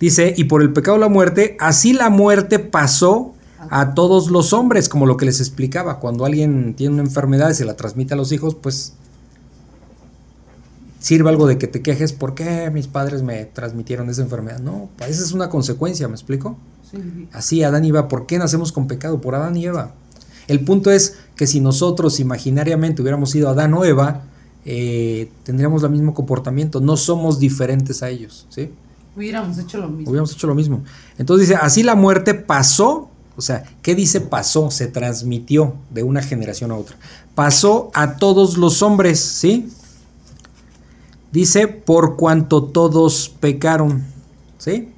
Dice, y por el pecado de la muerte, así la muerte pasó a todos los hombres, como lo que les explicaba. Cuando alguien tiene una enfermedad y se la transmite a los hijos, pues sirve algo de que te quejes, ¿por qué mis padres me transmitieron esa enfermedad? No, esa es una consecuencia, ¿me explico? Así Adán y Eva, ¿por qué nacemos con pecado? Por Adán y Eva. El punto es que si nosotros imaginariamente hubiéramos sido Adán o Eva, eh, tendríamos el mismo comportamiento. No somos diferentes a ellos, ¿sí? Hubiéramos hecho lo mismo. Hubiéramos hecho lo mismo. Entonces dice, así la muerte pasó, o sea, ¿qué dice pasó? Se transmitió de una generación a otra. Pasó a todos los hombres, ¿sí? Dice, por cuanto todos pecaron, ¿sí?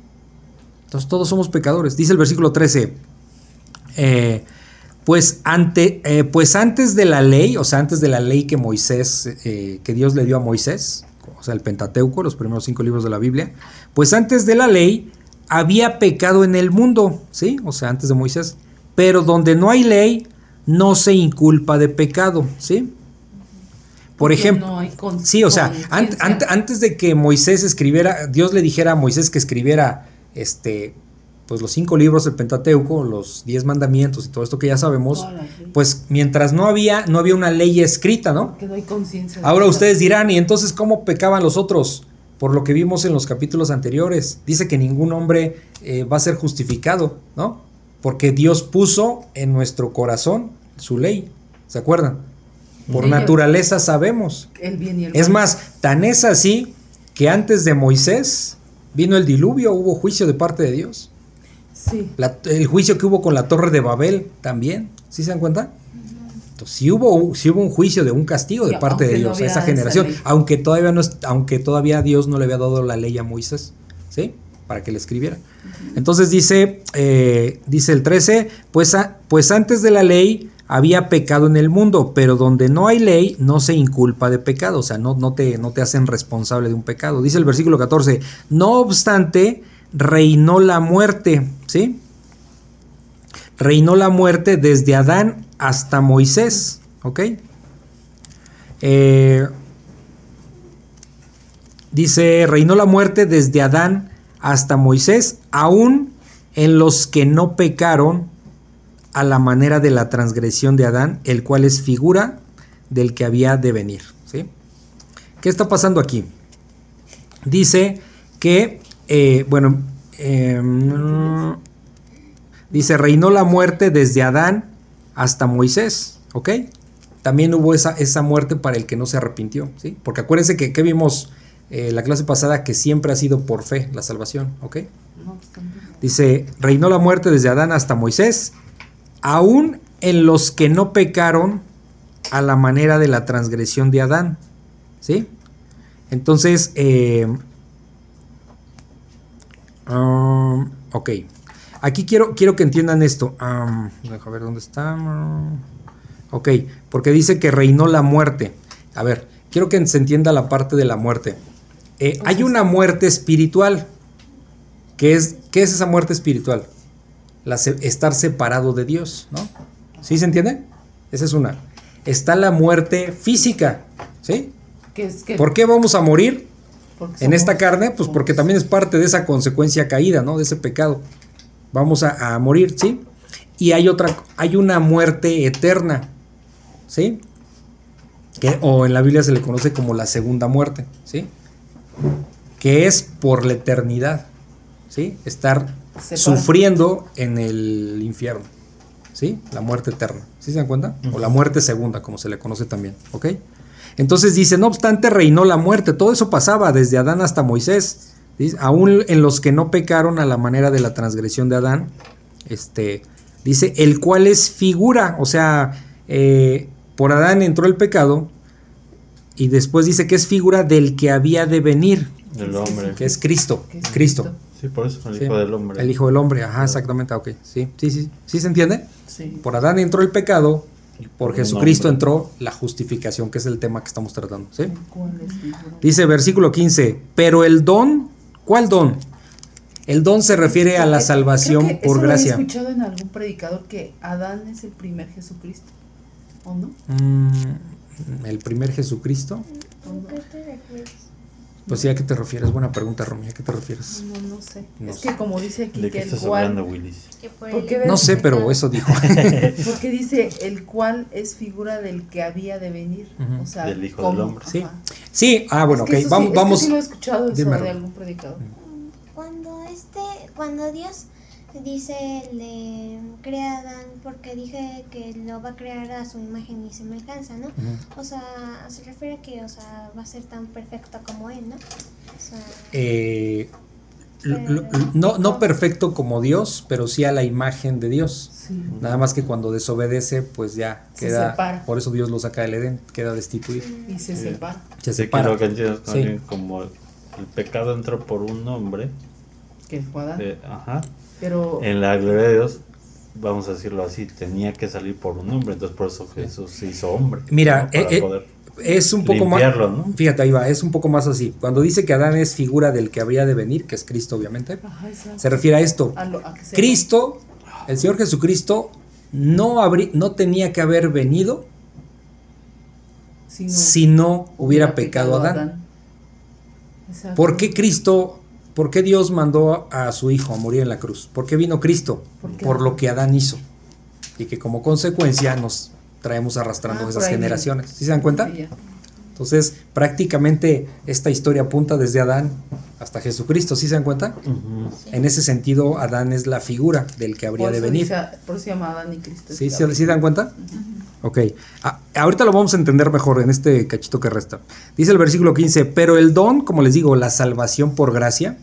Entonces todos somos pecadores. Dice el versículo 13, eh, pues, ante, eh, pues antes de la ley, o sea, antes de la ley que Moisés, eh, que Dios le dio a Moisés, o sea, el Pentateuco, los primeros cinco libros de la Biblia, pues antes de la ley había pecado en el mundo, ¿sí? O sea, antes de Moisés. Pero donde no hay ley, no se inculpa de pecado, ¿sí? Por ejemplo, sí, o sea, antes de que Moisés escribiera, Dios le dijera a Moisés que escribiera este pues los cinco libros del Pentateuco, los diez mandamientos y todo esto que ya sabemos, pues mientras no había, no había una ley escrita, ¿no? Ahora ustedes dirán, ¿y entonces cómo pecaban los otros? Por lo que vimos en los capítulos anteriores, dice que ningún hombre eh, va a ser justificado, ¿no? Porque Dios puso en nuestro corazón su ley, ¿se acuerdan? Por naturaleza sabemos. es más, tan es así que antes de Moisés vino el diluvio, hubo juicio de parte de Dios el juicio que hubo con la torre de Babel también, ¿sí se dan cuenta? Entonces, sí hubo, hubo un juicio de un castigo de parte de Dios a esa generación, aunque todavía, no, aunque todavía Dios no le había dado la ley a Moisés, ¿sí? Para que le escribiera. Entonces dice, eh, dice el 13, pues, pues antes de la ley había pecado en el mundo, pero donde no hay ley no se inculpa de pecado, o sea, no, no, te, no te hacen responsable de un pecado. Dice el versículo 14, no obstante, reinó la muerte, ¿sí? Reinó la muerte desde Adán hasta Moisés, ¿ok? Eh, dice, reinó la muerte desde Adán hasta Moisés, aún en los que no pecaron a la manera de la transgresión de Adán, el cual es figura del que había de venir. ¿sí? ¿Qué está pasando aquí? Dice que eh, bueno, em, dice, reinó la muerte desde Adán hasta Moisés, ¿ok? También hubo esa, esa muerte para el que no se arrepintió, ¿sí? Porque acuérdense que, vimos eh, la clase pasada que siempre ha sido por fe la salvación, ¿ok? Dice, reinó la muerte desde Adán hasta Moisés, aún en los que no pecaron a la manera de la transgresión de Adán, ¿sí? Entonces, eh, Um, ok. Aquí quiero, quiero que entiendan esto. Um, deja ver dónde está. Ok, porque dice que reinó la muerte. A ver, quiero que se entienda la parte de la muerte. Eh, hay una muerte espiritual. ¿Qué es, ¿Qué es esa muerte espiritual? La estar separado de Dios, ¿no? ¿Sí se entiende? Esa es una. Está la muerte física, ¿sí? ¿Qué es, ¿Por qué vamos a morir? En esta carne, pues porque también es parte de esa consecuencia caída, ¿no? De ese pecado. Vamos a, morir, ¿sí? Y hay otra, hay una muerte eterna, ¿sí? Que, o en la Biblia se le conoce como la segunda muerte, ¿sí? Que es por la eternidad, ¿sí? Estar sufriendo en el infierno, ¿sí? La muerte eterna, ¿sí se dan cuenta? O la muerte segunda, como se le conoce también, ¿ok? Entonces dice, no obstante reinó la muerte. Todo eso pasaba desde Adán hasta Moisés. Aún en los que no pecaron a la manera de la transgresión de Adán. Este, dice, el cual es figura. O sea, eh, por Adán entró el pecado. Y después dice que es figura del que había de venir. El hombre. Que es Cristo. Cristo. Sí, por eso, el Hijo del Hombre. El Hijo del Hombre, ajá, exactamente, ok. Sí, sí, sí. ¿Sí se entiende? Sí. Por Adán entró el pecado, por Jesucristo entró la justificación, que es el tema que estamos tratando. Dice versículo 15, pero el don, ¿cuál don? El don se refiere a la salvación por gracia. He escuchado en algún predicador que Adán es el primer Jesucristo, ¿o no? Mm, el primer Jesucristo. Pues sí, ¿a qué te refieres? Buena pregunta, Romy, ¿a qué te refieres? No, no sé. No es sé. que como dice aquí ¿De que qué el estás cual. hablando, Willis? No sé, pero eso dijo. Porque dice el cual es figura del que había de venir. Ujú. O sea, Del Hijo ¿cómo? del Hombre. Sí. Sí, ah, bueno, Es que ok, eso vamos, sí, es que vamos. sí lo he escuchado eso Dime, de algún predicador. Cuando este, cuando Dios dice le crea Adán porque dije que lo va a crear a su imagen y semejanza, ¿no? Ujú. O sea, se refiere a que, o sea, va a ser tan perfecto como él, ¿no? O sea, Eh, no, no perfecto como Dios, pero sí a la imagen de Dios. Sí. Nada más que cuando desobedece, pues ya Se queda. separa. Por eso Dios lo saca del Edén, queda destituido. Y se Sí. separa. Se separa. Sí. también como el, el pecado entró por un hombre. Que fue Adán. eh, ajá. Pero En la gloria de Dios, vamos a decirlo así, tenía que salir por un hombre. Entonces por eso Jesús se hizo hombre. Mira, eh, eh, poder Es un poco más. ¿no? Fíjate, ahí va, es un poco más así. Cuando dice que Adán es figura del que habría de venir, que es Cristo, obviamente, Ajá, se refiere a esto. A lo- a que se- Cristo, el Señor Jesucristo, no, habrí- no tenía que haber venido si no si no hubiera pecado Adán. Exacto. ¿Por qué Cristo, por qué Dios mandó a su Hijo a morir en la cruz? ¿Por qué vino Cristo? ¿Por lo que Adán hizo. Y que como consecuencia nos traemos arrastrando Ah, esas generaciones. ¿Sí se dan cuenta? Sí, ya. Entonces, prácticamente esta historia apunta desde Adán hasta Jesucristo. ¿Sí se dan cuenta? En ese sentido, Adán es la figura del que habría Por de venir. dice- por eso se llama Adán y Cristo. ¿Sí, es ¿Sí, sí dan cuenta? Ok. Ah, ahorita lo vamos a entender mejor en este cachito que resta. Dice el versículo 15, pero el don, como les digo, la salvación por gracia,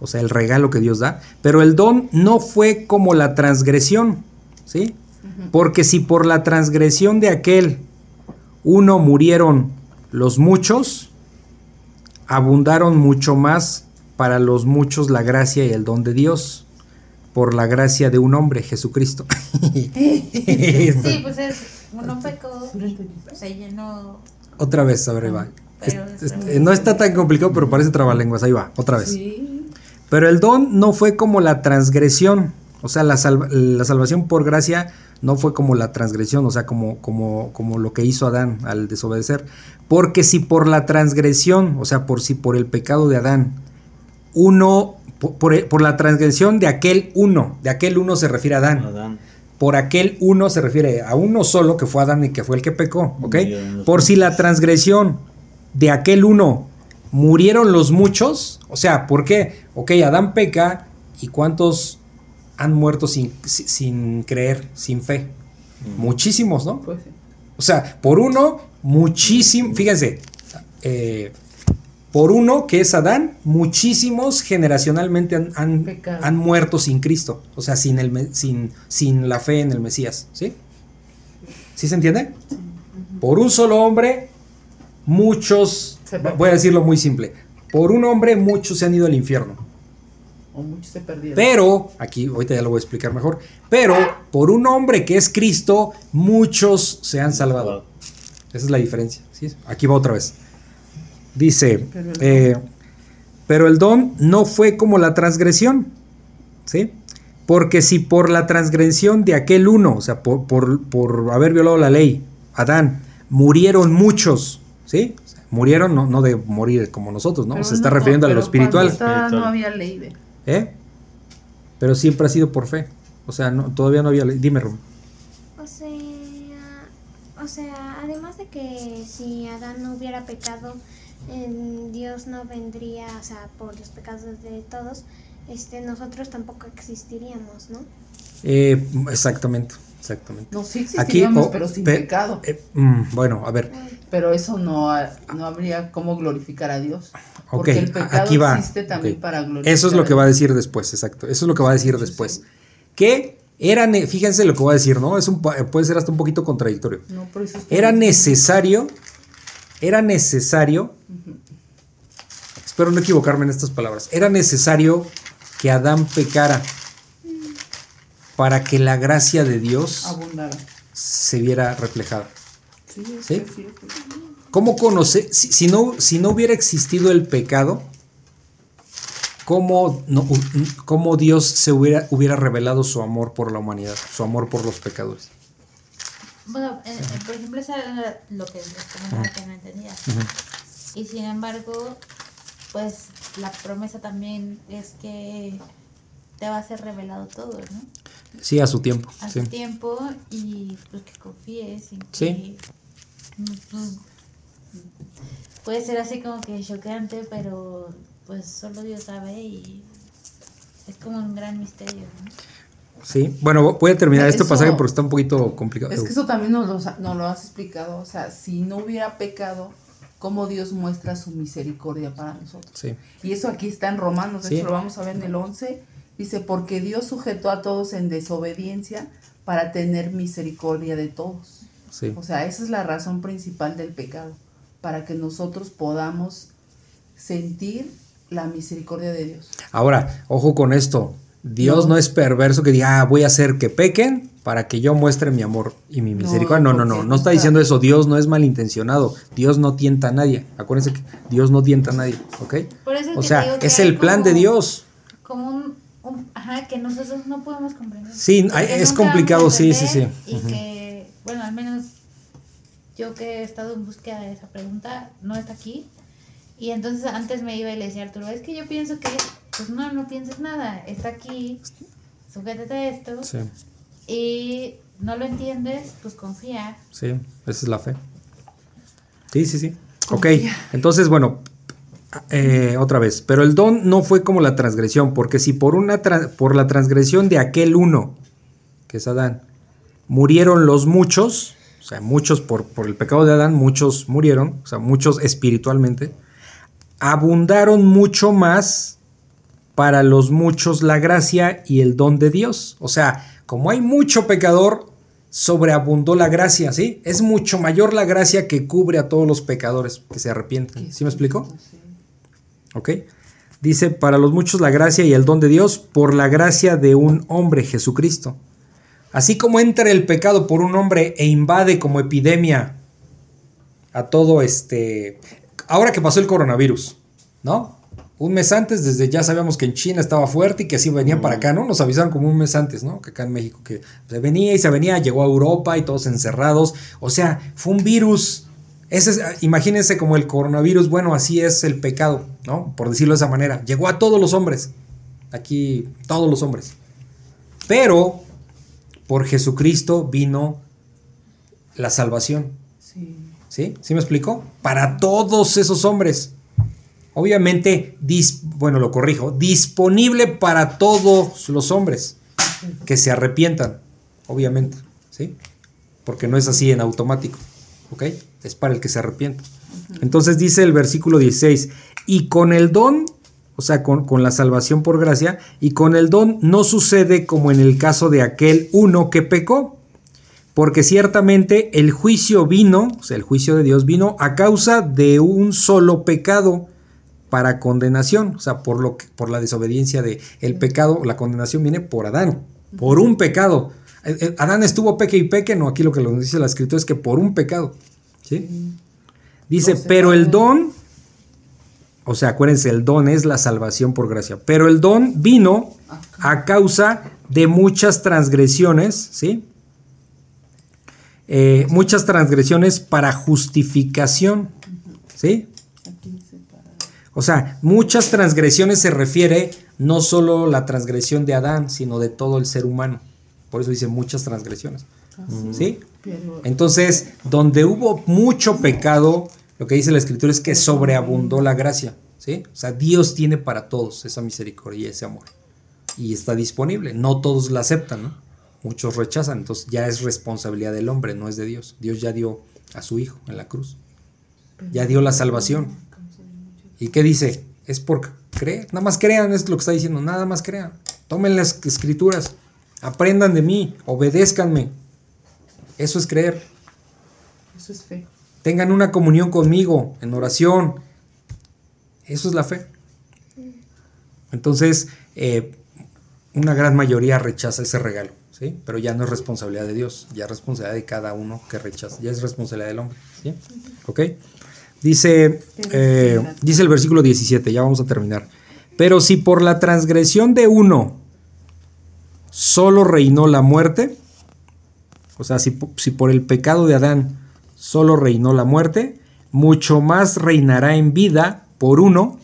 o sea, el regalo que Dios da, pero el don no fue como la transgresión, ¿sí? Porque si por la transgresión de aquel uno murieron los muchos, abundaron mucho más para los muchos la gracia y el don de Dios, por la gracia de un hombre, Jesucristo. Sí, pues es, uno pecó se llenó. Otra vez, a ver, ahí va. Es- es- no está tan complicado, pero parece trabalenguas. Ahí va, otra vez. Sí. Pero el don no fue como la transgresión. O sea, la, salva- la salvación por gracia no fue como la transgresión, o sea, como, como, como lo que hizo Adán al desobedecer. Porque si por la transgresión, o sea, por si por el pecado de Adán, uno, por, por la transgresión de aquel uno, de aquel uno se refiere a Adán. Adán. Por aquel uno se refiere a uno solo, que fue Adán y que fue el que pecó, ¿ok? Por si la transgresión de aquel uno murieron los muchos, o sea, ¿por qué? Ok, Adán peca y ¿cuántos han muerto sin, sin, sin creer, sin fe? Muchísimos, ¿no? Pues sí. O sea, por uno, muchísimo, fíjense, eh, por uno que es Adán, muchísimos generacionalmente han, han- muerto sin Cristo, o sea, sin, el, sin, sin la fe en el Mesías, ¿sí? ¿Sí se entiende? Por un solo hombre, muchos, voy a decirlo muy simple, por un hombre muchos se han ido al infierno. O muchos se perdieron. Pero, aquí ahorita ya lo voy a explicar mejor, pero por un hombre que es Cristo, muchos se han salvado. Esa es la diferencia. ¿sí? Aquí va otra vez. Dice, Pero el eh, pero el don no fue como la transgresión. ¿Sí? Porque si por la transgresión de aquel uno, o sea, por, por- por haber violado la ley, Adán, murieron muchos, ¿sí? O sea, murieron no, no de morir como nosotros, ¿no? Pero Se está no, refiriendo a lo estaba, Espiritual. no había ley de. ¿Eh? Pero siempre ha sido por fe. O sea, no, todavía no había ley. Dime, Rom. O sea, o sea, además de que si Adán no hubiera pecado, eh, Dios no vendría, o sea, por los pecados de todos, este, nosotros tampoco existiríamos, ¿no? Eh, exactamente, exactamente. No, sí Aquí, existiríamos, oh, pero sin pe- pecado. eh, mm, bueno, a ver, Pero eso no, ha- no habría cómo glorificar a Dios. Porque el pecado aquí va. existe también para glorificar. Eso es lo que va a decir después, exacto. Eso es lo que va a decir Sí, después. sí. Que era, fíjense lo que voy a decir, ¿no? Es un, pa- puede ser hasta un poquito contradictorio. No, por eso Era necesario, era necesario, espero no equivocarme en estas palabras, era necesario que Adán pecara para que la gracia de Dios Abundara. se viera reflejada. Sí, ¿Sí? sí, sí, sí. ¿Cómo conocer, si, si no, si no hubiera existido el pecado, cómo, no- cómo Dios se hubiera, hubiera revelado su amor por la humanidad, su amor por los pecadores? Bueno, eh, eh, por ejemplo, eso era lo que comentaba que no entendía. Y sin embargo, pues la promesa también es que te va a ser revelado todo, ¿no? Sí, a su tiempo. A sí. su tiempo y pues que confíes y que Sí. Puede ser así como que chocante, pero pues solo Dios sabe y es como un gran misterio, ¿no? Sí. Bueno, voy a terminar este pasaje porque está un poquito complicado. Es que eso también nos lo, nos lo has explicado. O sea, si no hubiera pecado, ¿cómo Dios muestra su misericordia para nosotros? Sí. Y eso aquí está en Romanos, de Sí. hecho lo vamos a ver en el 11. Dice, porque Dios sujetó a todos en desobediencia para tener misericordia de todos. Sí. O sea, esa es la razón principal del pecado, para que nosotros podamos sentir la misericordia de Dios. Ahora, ojo con esto. Dios No. no, es perverso que diga, ah, voy a hacer que pequen para que yo muestre mi amor y mi misericordia. No, no, no, no, está diciendo eso. Dios no es malintencionado. Dios no tienta a nadie. Acuérdense que Dios no tienta a nadie, ¿ok? Por eso es O sea, es el plan de Dios. Como un, un- ajá, que nosotros no podemos comprender. Sí, es complicado, sí, sí, sí. Y Ujú. que, bueno, al menos yo que he estado en búsqueda de esa pregunta, no está aquí. Y entonces antes me iba y le decía a Arturo, es que yo pienso que, pues no, no pienses nada, está aquí, sujétate a esto. Sí, Y no lo entiendes, pues confía. sí, esa es la fe. Sí, sí, sí. Ok, Confía. entonces, bueno, eh, otra vez. Pero el don no fue como la transgresión, porque si por, una tra- por la transgresión de aquel uno, que es Adán, murieron los muchos, o sea, muchos por, por el pecado de Adán, muchos murieron, o sea, muchos espiritualmente, abundaron mucho más para los muchos la gracia y el don de Dios. O sea, como hay mucho pecador, sobreabundó la gracia, ¿sí? Es mucho mayor la gracia que cubre a todos los pecadores que se arrepienten. ¿Sí me explico? ¿Ok? Dice, para los muchos la gracia y el don de Dios por la gracia de un hombre, Jesucristo. Así como entra el pecado por un hombre e invade como epidemia a todo este... Ahora que pasó el coronavirus, ¿no? Un mes antes, desde ya sabíamos que en China estaba fuerte y que así venía para acá, ¿no? Nos avisaron como un mes antes, ¿no? Que acá en México, que se venía y se venía, llegó a Europa y todos encerrados. O sea, fue un virus. Ese es- imagínense como el coronavirus, bueno, así es el pecado, ¿no? Por decirlo de esa manera. Llegó a todos los hombres. Aquí, todos los hombres. Pero por Jesucristo vino la salvación. Sí. ¿Sí? ¿Sí me explico? Para todos esos hombres. Obviamente, dis- bueno, lo corrijo, disponible para todos los hombres que se arrepientan, obviamente, ¿sí? Porque no es así en automático, ¿ok? Es para el que se arrepienta. Entonces dice el versículo 16, y con el don, o sea, con, con la salvación por gracia, y con el don no sucede como en el caso de aquel uno que pecó, porque ciertamente el juicio vino, o sea, el juicio de Dios vino a causa de un solo pecado para condenación, o sea, por lo que, por la desobediencia de el pecado, la condenación viene por Adán, por un pecado. Eh, eh, Adán estuvo peque y peque, no, aquí lo que nos dice la escritura es que por un pecado, ¿sí? Dice, No se pero el don, o sea, acuérdense, el don es la salvación por gracia, pero el don vino a causa de muchas transgresiones, ¿sí? Eh, muchas transgresiones para justificación, ¿sí? O sea, muchas transgresiones se refiere no solo la transgresión de Adán, sino de todo el ser humano. Por eso dice muchas transgresiones, ¿sí? Pero Entonces, donde hubo mucho pecado, lo que dice la escritura es que sobreabundó la gracia, ¿sí? O sea, Dios tiene para todos esa misericordia y ese amor. Y está disponible. No todos la aceptan, ¿no? Muchos rechazan. Entonces, ya es responsabilidad del hombre, no es de Dios. Dios ya dio a su Hijo en la cruz. Ya dio la salvación. ¿Y qué dice? Es por creer. Nada más crean, es lo que está diciendo. Nada más crean. Tomen las escrituras. Aprendan de mí. Obedézcanme. Eso es creer. eso es fe. Tengan una comunión conmigo en oración. Eso es la fe. Entonces, eh, una gran mayoría rechaza ese regalo, ¿sí? Pero ya no es responsabilidad de Dios, ya es responsabilidad de cada uno que rechaza, ya es responsabilidad del hombre, ¿sí? ¿Ok? Dice, eh, dice el versículo 17, ya vamos a terminar. Pero si por la transgresión de uno solo reinó la muerte, O sea, si, si por el pecado de Adán solo reinó la muerte, mucho más reinará en vida por uno,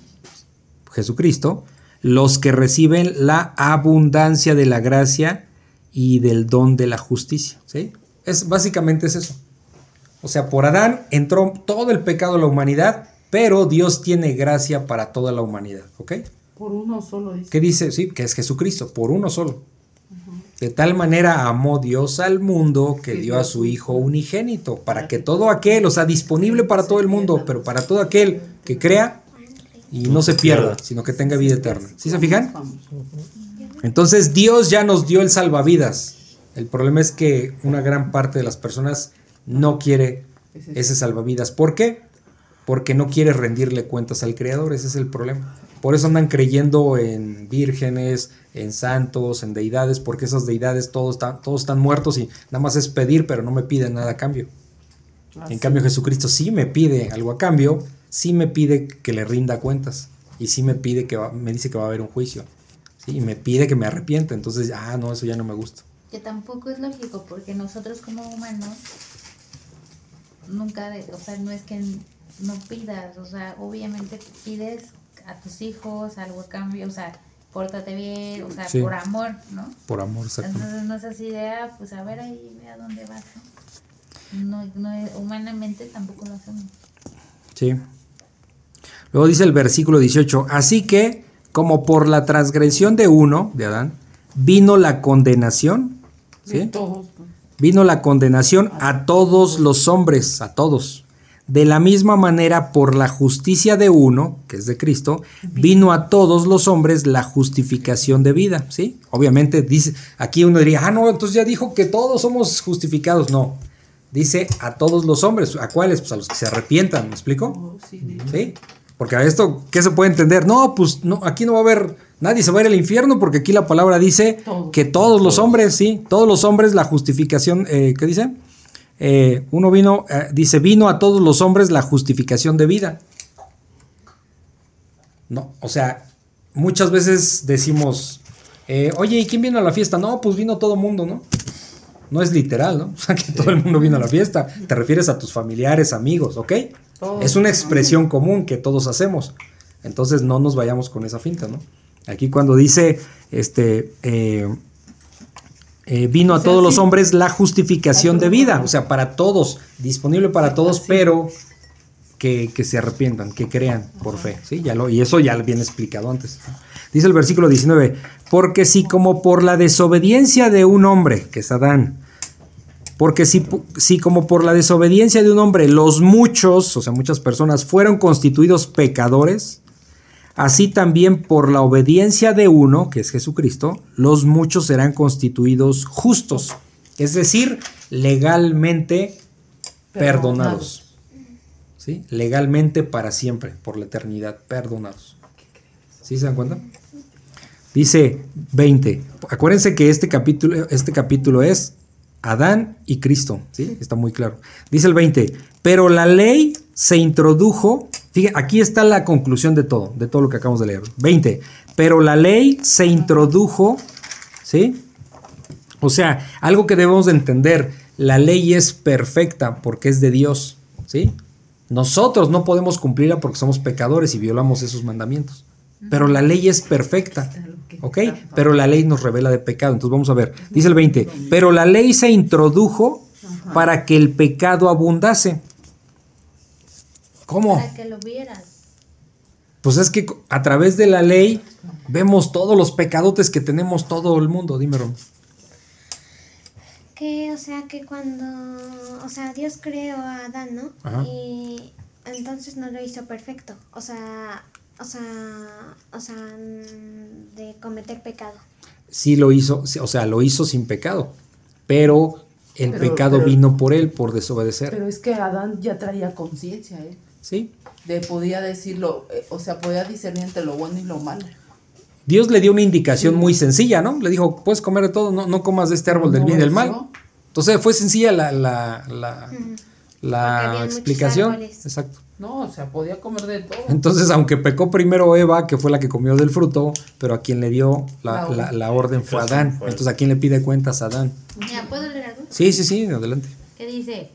Jesucristo, los que reciben la abundancia de la gracia y del don de la justicia. ¿sí? Es, básicamente es eso. O sea, por Adán entró todo el pecado de la humanidad, pero Dios tiene gracia para toda la humanidad. ¿Ok? Por uno solo. Dice. ¿Qué dice? Sí, que es Jesucristo, por uno solo. De tal manera amó Dios al mundo que dio a su Hijo unigénito, para que todo aquel, o sea, disponible para todo el mundo, pero para todo aquel que crea y no se pierda, sino que tenga vida eterna. ¿Sí se fijan? Entonces Dios ya nos dio el salvavidas. El problema es que una gran parte de las personas no quiere ese salvavidas. ¿Por qué? Porque no quiere rendirle cuentas al Creador, ese es el problema. Por eso andan creyendo en vírgenes, en santos, en deidades, porque esas deidades todos están, todos están muertos y nada más es pedir, pero no me piden nada a cambio. en cambio Jesucristo sí me pide algo a cambio, sí me pide que le rinda cuentas y sí me pide que me dice que va a haber un juicio. ¿sí? Y me pide que me arrepienta, entonces, ah, no, eso ya no me gusta. Que tampoco es lógico, porque nosotros como humanos nunca, o sea, no es que no pidas, o sea, obviamente pides a tus hijos algo a cambio, o sea, pórtate bien, o sea, por amor, ¿no? Por amor, exacto. Entonces no es así de, ah, pues a ver ahí, ve a dónde vas. No, no, humanamente tampoco lo hacemos. Sí. Luego dice el versículo 18, así que como por la transgresión de uno, de Adán, vino la condenación, ¿sí? Vino la condenación a todos los hombres, a todos. De la misma manera, por la justicia de uno, que es de Cristo, vino a todos los hombres la justificación de vida, ¿sí? Obviamente dice, aquí uno diría, ah, no, entonces ya dijo que todos somos justificados. No, dice a todos los hombres, ¿a cuáles? Pues a los que se arrepientan, ¿me explico? Oh, sí. Porque a esto, ¿qué se puede entender? No, pues no, aquí no va a haber, nadie se va a ir al infierno porque aquí la palabra dice que todos los hombres, sí, todos los hombres, la justificación, eh, ¿qué dice? Eh, uno vino, eh, dice, vino a todos los hombres la justificación de vida. No, o sea, muchas veces decimos, eh, oye, ¿y quién vino a la fiesta? No, pues vino todo el mundo, ¿no? No es literal, ¿no? O sea, que todo el mundo vino a la fiesta. Te refieres a tus familiares, amigos, ¿ok? es una expresión común que todos hacemos. Entonces no nos vayamos con esa finta, ¿no? Aquí cuando dice, este, eh, vino a todos los hombres la justificación de vida, o sea, para todos, disponible para todos, pero que, se arrepientan, que crean por fe, ¿sí? Ya lo, y eso ya lo viene explicado antes. Dice el versículo 19, porque si como por la desobediencia de un hombre, que es Adán, porque si, si como por la desobediencia de un hombre los muchos, o sea, muchas personas, fueron constituidos pecadores, Así también por la obediencia de uno, que es Jesucristo, los muchos serán constituidos justos, es decir, legalmente perdonados. ¿Sí? Legalmente para siempre, por la eternidad, perdonados. ¿Sí se dan cuenta? Dice 20. Acuérdense que este capítulo, este capítulo es Adán y Cristo, ¿sí? Está muy claro. Dice el 20, pero la ley se introdujo, fíjate, aquí está la conclusión de todo, de todo lo que acabamos de leer. 20, pero la ley se introdujo, ¿sí? O sea, algo que debemos de entender, la ley es perfecta porque es de Dios, ¿sí? Nosotros no podemos cumplirla porque somos pecadores y violamos esos mandamientos. Pero la ley es perfecta. ¿Ok? Pero la ley nos revela de pecado. Entonces vamos a ver. Dice el 20. Pero la ley se introdujo para que el pecado abundase. ¿Cómo? Para que lo vieras. Pues es que a través de la ley vemos todos los pecadotes que tenemos todo el mundo. Dime, Rom. Que, o sea, que cuando, o sea, Dios creó a Adán, ¿no? Y entonces no lo hizo perfecto. O sea, o sea, o sea, de cometer pecado. Sí lo hizo, o sea, lo hizo sin pecado, pero el pecado vino por él, por desobedecer. Pero es que Adán ya traía conciencia, ¿eh? Sí. De podía decirlo, eh, o sea, podía discernir entre lo bueno y lo malo. Dios le dio una indicación muy sencilla, ¿no? Le dijo, puedes comer de todo, no, no comas de este árbol del bien y del mal. Entonces fue sencilla la, la, la, la explicación. Exacto. No, o sea, podía comer de todo. Entonces, aunque pecó primero Eva, que fue la que comió del fruto, pero a quien le dio la, la, la orden fue Adán. Entonces, ¿a quién le pide cuentas? Adán. Ya, ¿puedo leer algo? Sí, sí, sí, adelante. ¿Qué dice?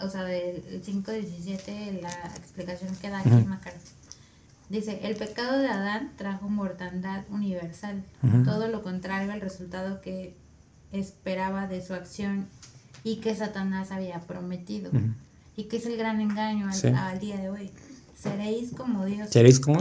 O sea, del 5.17, la explicación que da aquí en Dice, el pecado de Adán trajo mortandad universal, todo lo contrario al resultado que esperaba de su acción y que Satanás había prometido. Y que es el gran engaño al, día de hoy. Seréis como Dios. Seréis como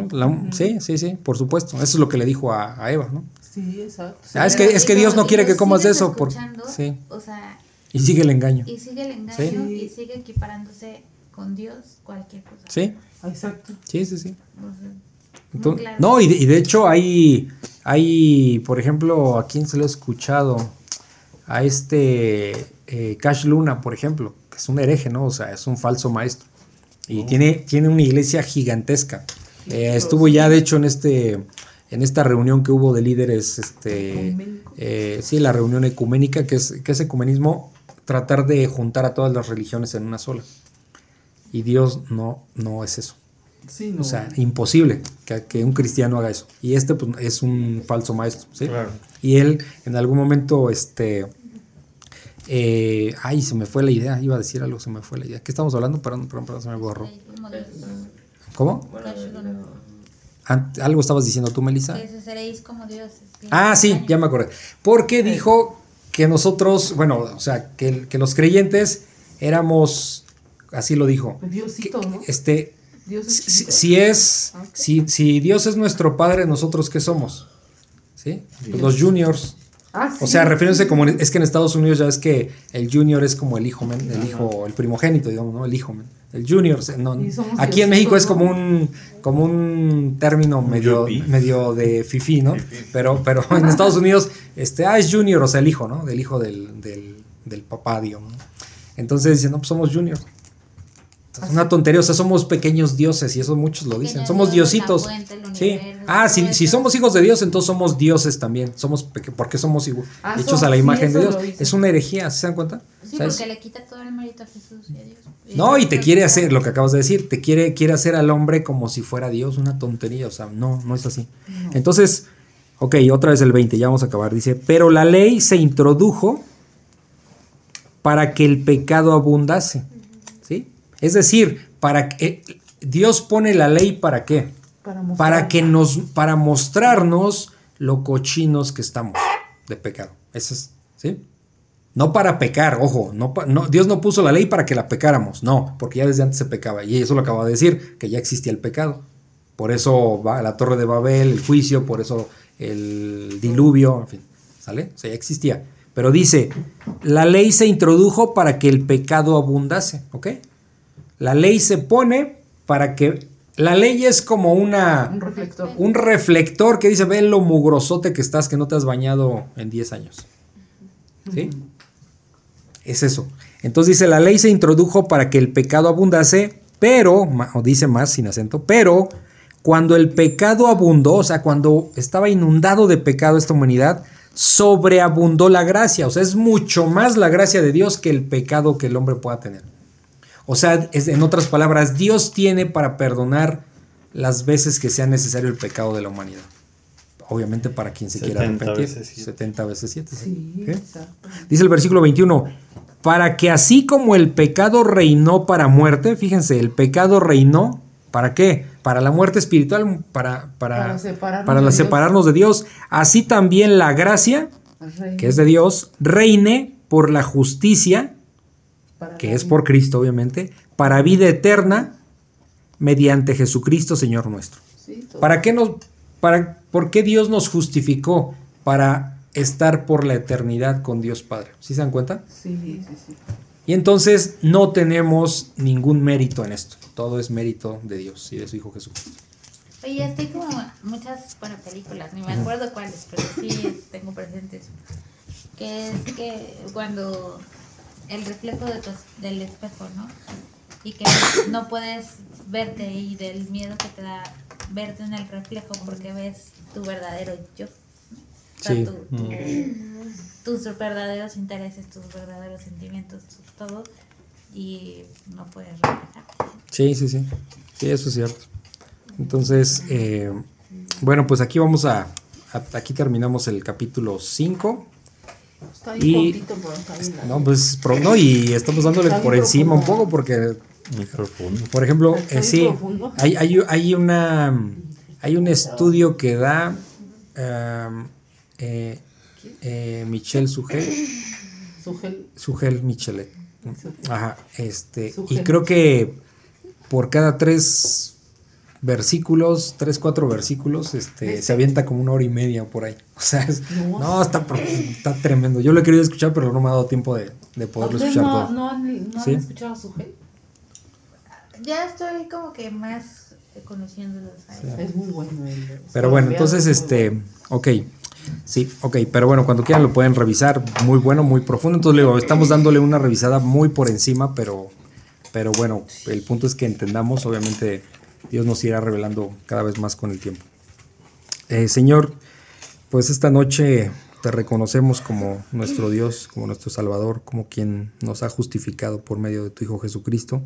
Sí, sí, sí, por supuesto. Eso es lo que le dijo a, Eva, ¿no? Sí, exacto. Ah, es, que, es que Dios no quiere que comas de eso. Por... Sí. O sea, y sigue el engaño. Y sigue el engaño y sigue equiparándose con Dios cualquier cosa. Sí. Exacto. Sí, sí, sí. no, y, de, y de, hecho hay, hay, por ejemplo, ¿a quién se lo he escuchado? A este eh, Cash Luna, por ejemplo, que es un hereje, ¿no? O sea, es un falso maestro. Y oh. tiene, tiene una iglesia gigantesca. Eh, estuvo ya, de hecho, en este en esta reunión que hubo de líderes, este, eh, sí, la reunión ecuménica, que es, que es ecumenismo, tratar de juntar a todas las religiones en una sola. Y Dios no, no es eso. O sea, imposible que, un cristiano haga eso. Y este pues, es un falso maestro. ¿sí? Y él en algún momento, este, eh, ay, se me fue la idea, iba a decir algo, se me fue la idea. ¿Qué estamos hablando? Perdón, perdón, perdón, se me borró. ¿Cómo? Algo estabas diciendo tú, Melissa. seréis como Dios. Ah, sí, ya me acordé. Porque dijo que nosotros, bueno, o sea, que, que los creyentes éramos, así lo dijo. Diosito, ¿no? Este, si, es, ah, si, si Dios es nuestro Padre, ¿nosotros qué somos? ¿Sí? Pues los juniors. Ah, o sea, refiriéndose como es que en Estados Unidos ya es que el junior es como el hijo, el hijo, el primogénito, digamos, ¿no? El hijo, el junior. aquí en México es como un como un término medio medio de fifi, ¿no? Pero pero en Estados Unidos este ah es junior, o sea, el hijo, ¿no? Del hijo del, del, del papá, digamos. Entonces dicen, "No, pues somos juniors." Es una tontería, o sea, somos pequeños dioses y eso muchos lo dicen. Somos diositos. sí. Ah, si, si, somos hijos de Dios, entonces somos dioses también. Somos porque somos ah, hechos a la imagen de Dios. Es una herejía, ¿se dan cuenta? Sí, porque le quita todo el mérito a Jesús y a Dios. no, y te quiere hacer lo que acabas de decir, te quiere quiere hacer al hombre como si fuera Dios, una tontería, o sea, no, no es así. Entonces, ok, otra vez el 20, ya vamos a acabar. Dice, pero la ley se introdujo para que el pecado abundase. Es decir, para que Dios pone la ley para qué? Para, que nos para mostrarnos lo cochinos que estamos de pecado. Eso es, ¿sí? No para pecar, ojo, no, no, Dios no puso la ley para que la pecáramos, no, porque ya desde antes se pecaba y eso lo acabo de decir, que ya existía el pecado. Por eso va la torre de Babel, el juicio, por eso el diluvio, en fin, ¿sale? O sea, ya existía. Pero dice, la ley se introdujo para que el pecado abundase, ¿ok? La ley se pone para que... La ley es como una... Un reflector. Un reflector que dice, ve lo mugrosote que estás, que no te has bañado en 10 años. ¿Sí? Es eso. Entonces dice, la ley se introdujo para que el pecado abundase, pero, o dice más sin acento, pero cuando el pecado abundó, o sea, cuando estaba inundado de pecado esta humanidad, sobreabundó la gracia. O sea, es mucho más la gracia de Dios que el pecado que el hombre pueda tener. O sea, es, en otras palabras, Dios tiene para perdonar las veces que sea necesario el pecado de la humanidad. Obviamente para quien se quiera arrepentir. 70 veces 7. Sí, Dice el versículo 21, para que así como el pecado reinó para muerte, fíjense, el pecado reinó, ¿para qué? Para la muerte espiritual, para, para, para separarnos, de Dios. Así también la gracia, que es de Dios, reine por la justicia que es por Cristo, obviamente, para vida eterna mediante Jesucristo, Señor nuestro. ¿Para qué nos, para, ¿Por qué Dios nos justificó? Para estar por la eternidad con Dios Padre. ¿Sí se dan cuenta? Sí, sí, sí. Y entonces no tenemos ningún mérito en esto. Todo es mérito de Dios y de su Hijo Jesucristo. Oye, estoy como muchas bueno, películas, ni me acuerdo cuáles, pero sí tengo presentes. Que es que cuando el reflejo de del espejo, ¿no? Y que no puedes verte y del miedo que te da verte en el reflejo porque ves tu verdadero yo. O sea, mm. tus verdaderos intereses, tus verdaderos sentimientos, todo. y no puedes reflejar. Sí, sí, sí. Sí, eso es cierto. Entonces, eh, bueno, pues aquí vamos a, Aquí terminamos el capítulo 5. Está ahí y, cortito, pero está No, pues, no, y estamos dándole por encima un poco porque. Por ejemplo, eh, sí, hay, hay, hay, una. Hay un estudio que da. eh, eh, Michelle Sugel. Sugel. Sugel Michelet. Ajá, este. Y creo que por cada tres versículos, tres, cuatro versículos, este, se avienta como una hora y media por ahí. O sea, no, está, está tremendo. Yo lo he querido escuchar, pero no me ha dado tiempo de, de poderlo escuchar no, todo. ¿No han, no han escuchado a Sugel? Ya estoy como que más conociendo Es muy bueno. pero bueno, entonces, este, ok. Sí, ok, pero bueno, cuando quieran lo pueden revisar, muy bueno, muy profundo. Entonces, digo, estamos dándole una revisada muy por encima, pero, pero bueno, el punto es que entendamos, obviamente, Dios nos irá revelando cada vez más con el tiempo. Eh, Señor, pues esta noche te reconocemos como nuestro Dios, como nuestro Salvador, como quien nos ha justificado por medio de tu Hijo Jesucristo.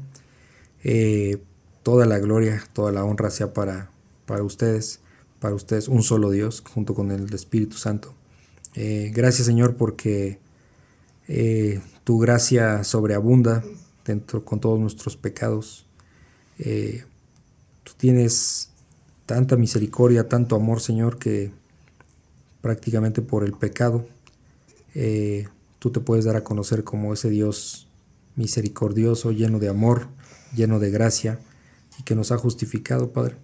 Eh, toda la gloria, toda la honra sea para, para ustedes para ustedes un solo Dios junto con el Espíritu Santo. Eh, gracias Señor porque tu gracia sobreabunda dentro con todos nuestros pecados. Tú tienes tanta misericordia, tanto amor Señor que prácticamente por el pecado tú te puedes dar a conocer como ese Dios misericordioso, lleno de amor, lleno de gracia y que nos ha justificado, Padre.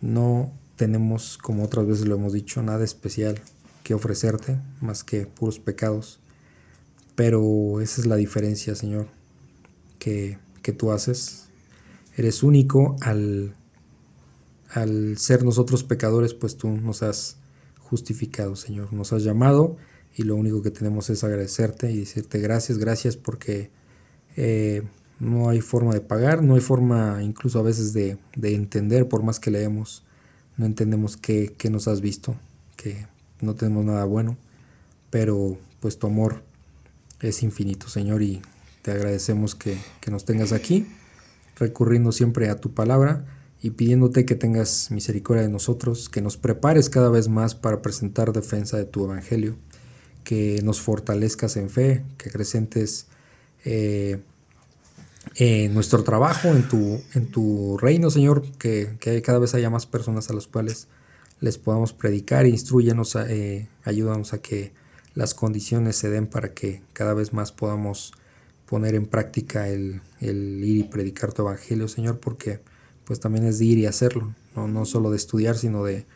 No tenemos, como otras veces lo hemos dicho, nada especial que ofrecerte, más que puros pecados. Pero esa es la diferencia, Señor, que, que tú haces. Eres único al, al ser nosotros pecadores, pues tú nos has justificado, Señor. Nos has llamado y lo único que tenemos es agradecerte y decirte gracias, gracias porque eh, no hay forma de pagar, no hay forma incluso a veces de, de entender por más que leemos no entendemos qué, nos has visto, que no tenemos nada bueno, pero pues tu amor es infinito, Señor, y te agradecemos que, que nos tengas aquí, recurriendo siempre a tu palabra y pidiéndote que tengas misericordia de nosotros, que nos prepares cada vez más para presentar defensa de tu evangelio, que nos fortalezcas en fe, que acrecentes eh, en nuestro trabajo, en tu, en tu reino, Señor, que, cada vez haya más personas a las cuales les podamos predicar, instruyenos, eh, ayúdanos a que las condiciones se den para que cada vez más podamos poner en práctica el, ir y predicar tu evangelio, Señor, porque pues también es de ir y hacerlo, no, no solo de estudiar, sino de,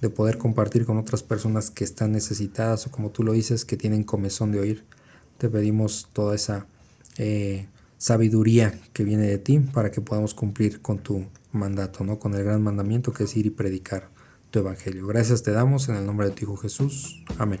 de poder compartir con otras personas que están necesitadas o como tú lo dices, que tienen comezón de oír. Te pedimos toda esa eh, sabiduría que viene de ti para que podamos cumplir con tu mandato, ¿no? Con el gran mandamiento que es ir y predicar tu evangelio. Gracias te damos en el nombre de tu Hijo Jesús. Amén.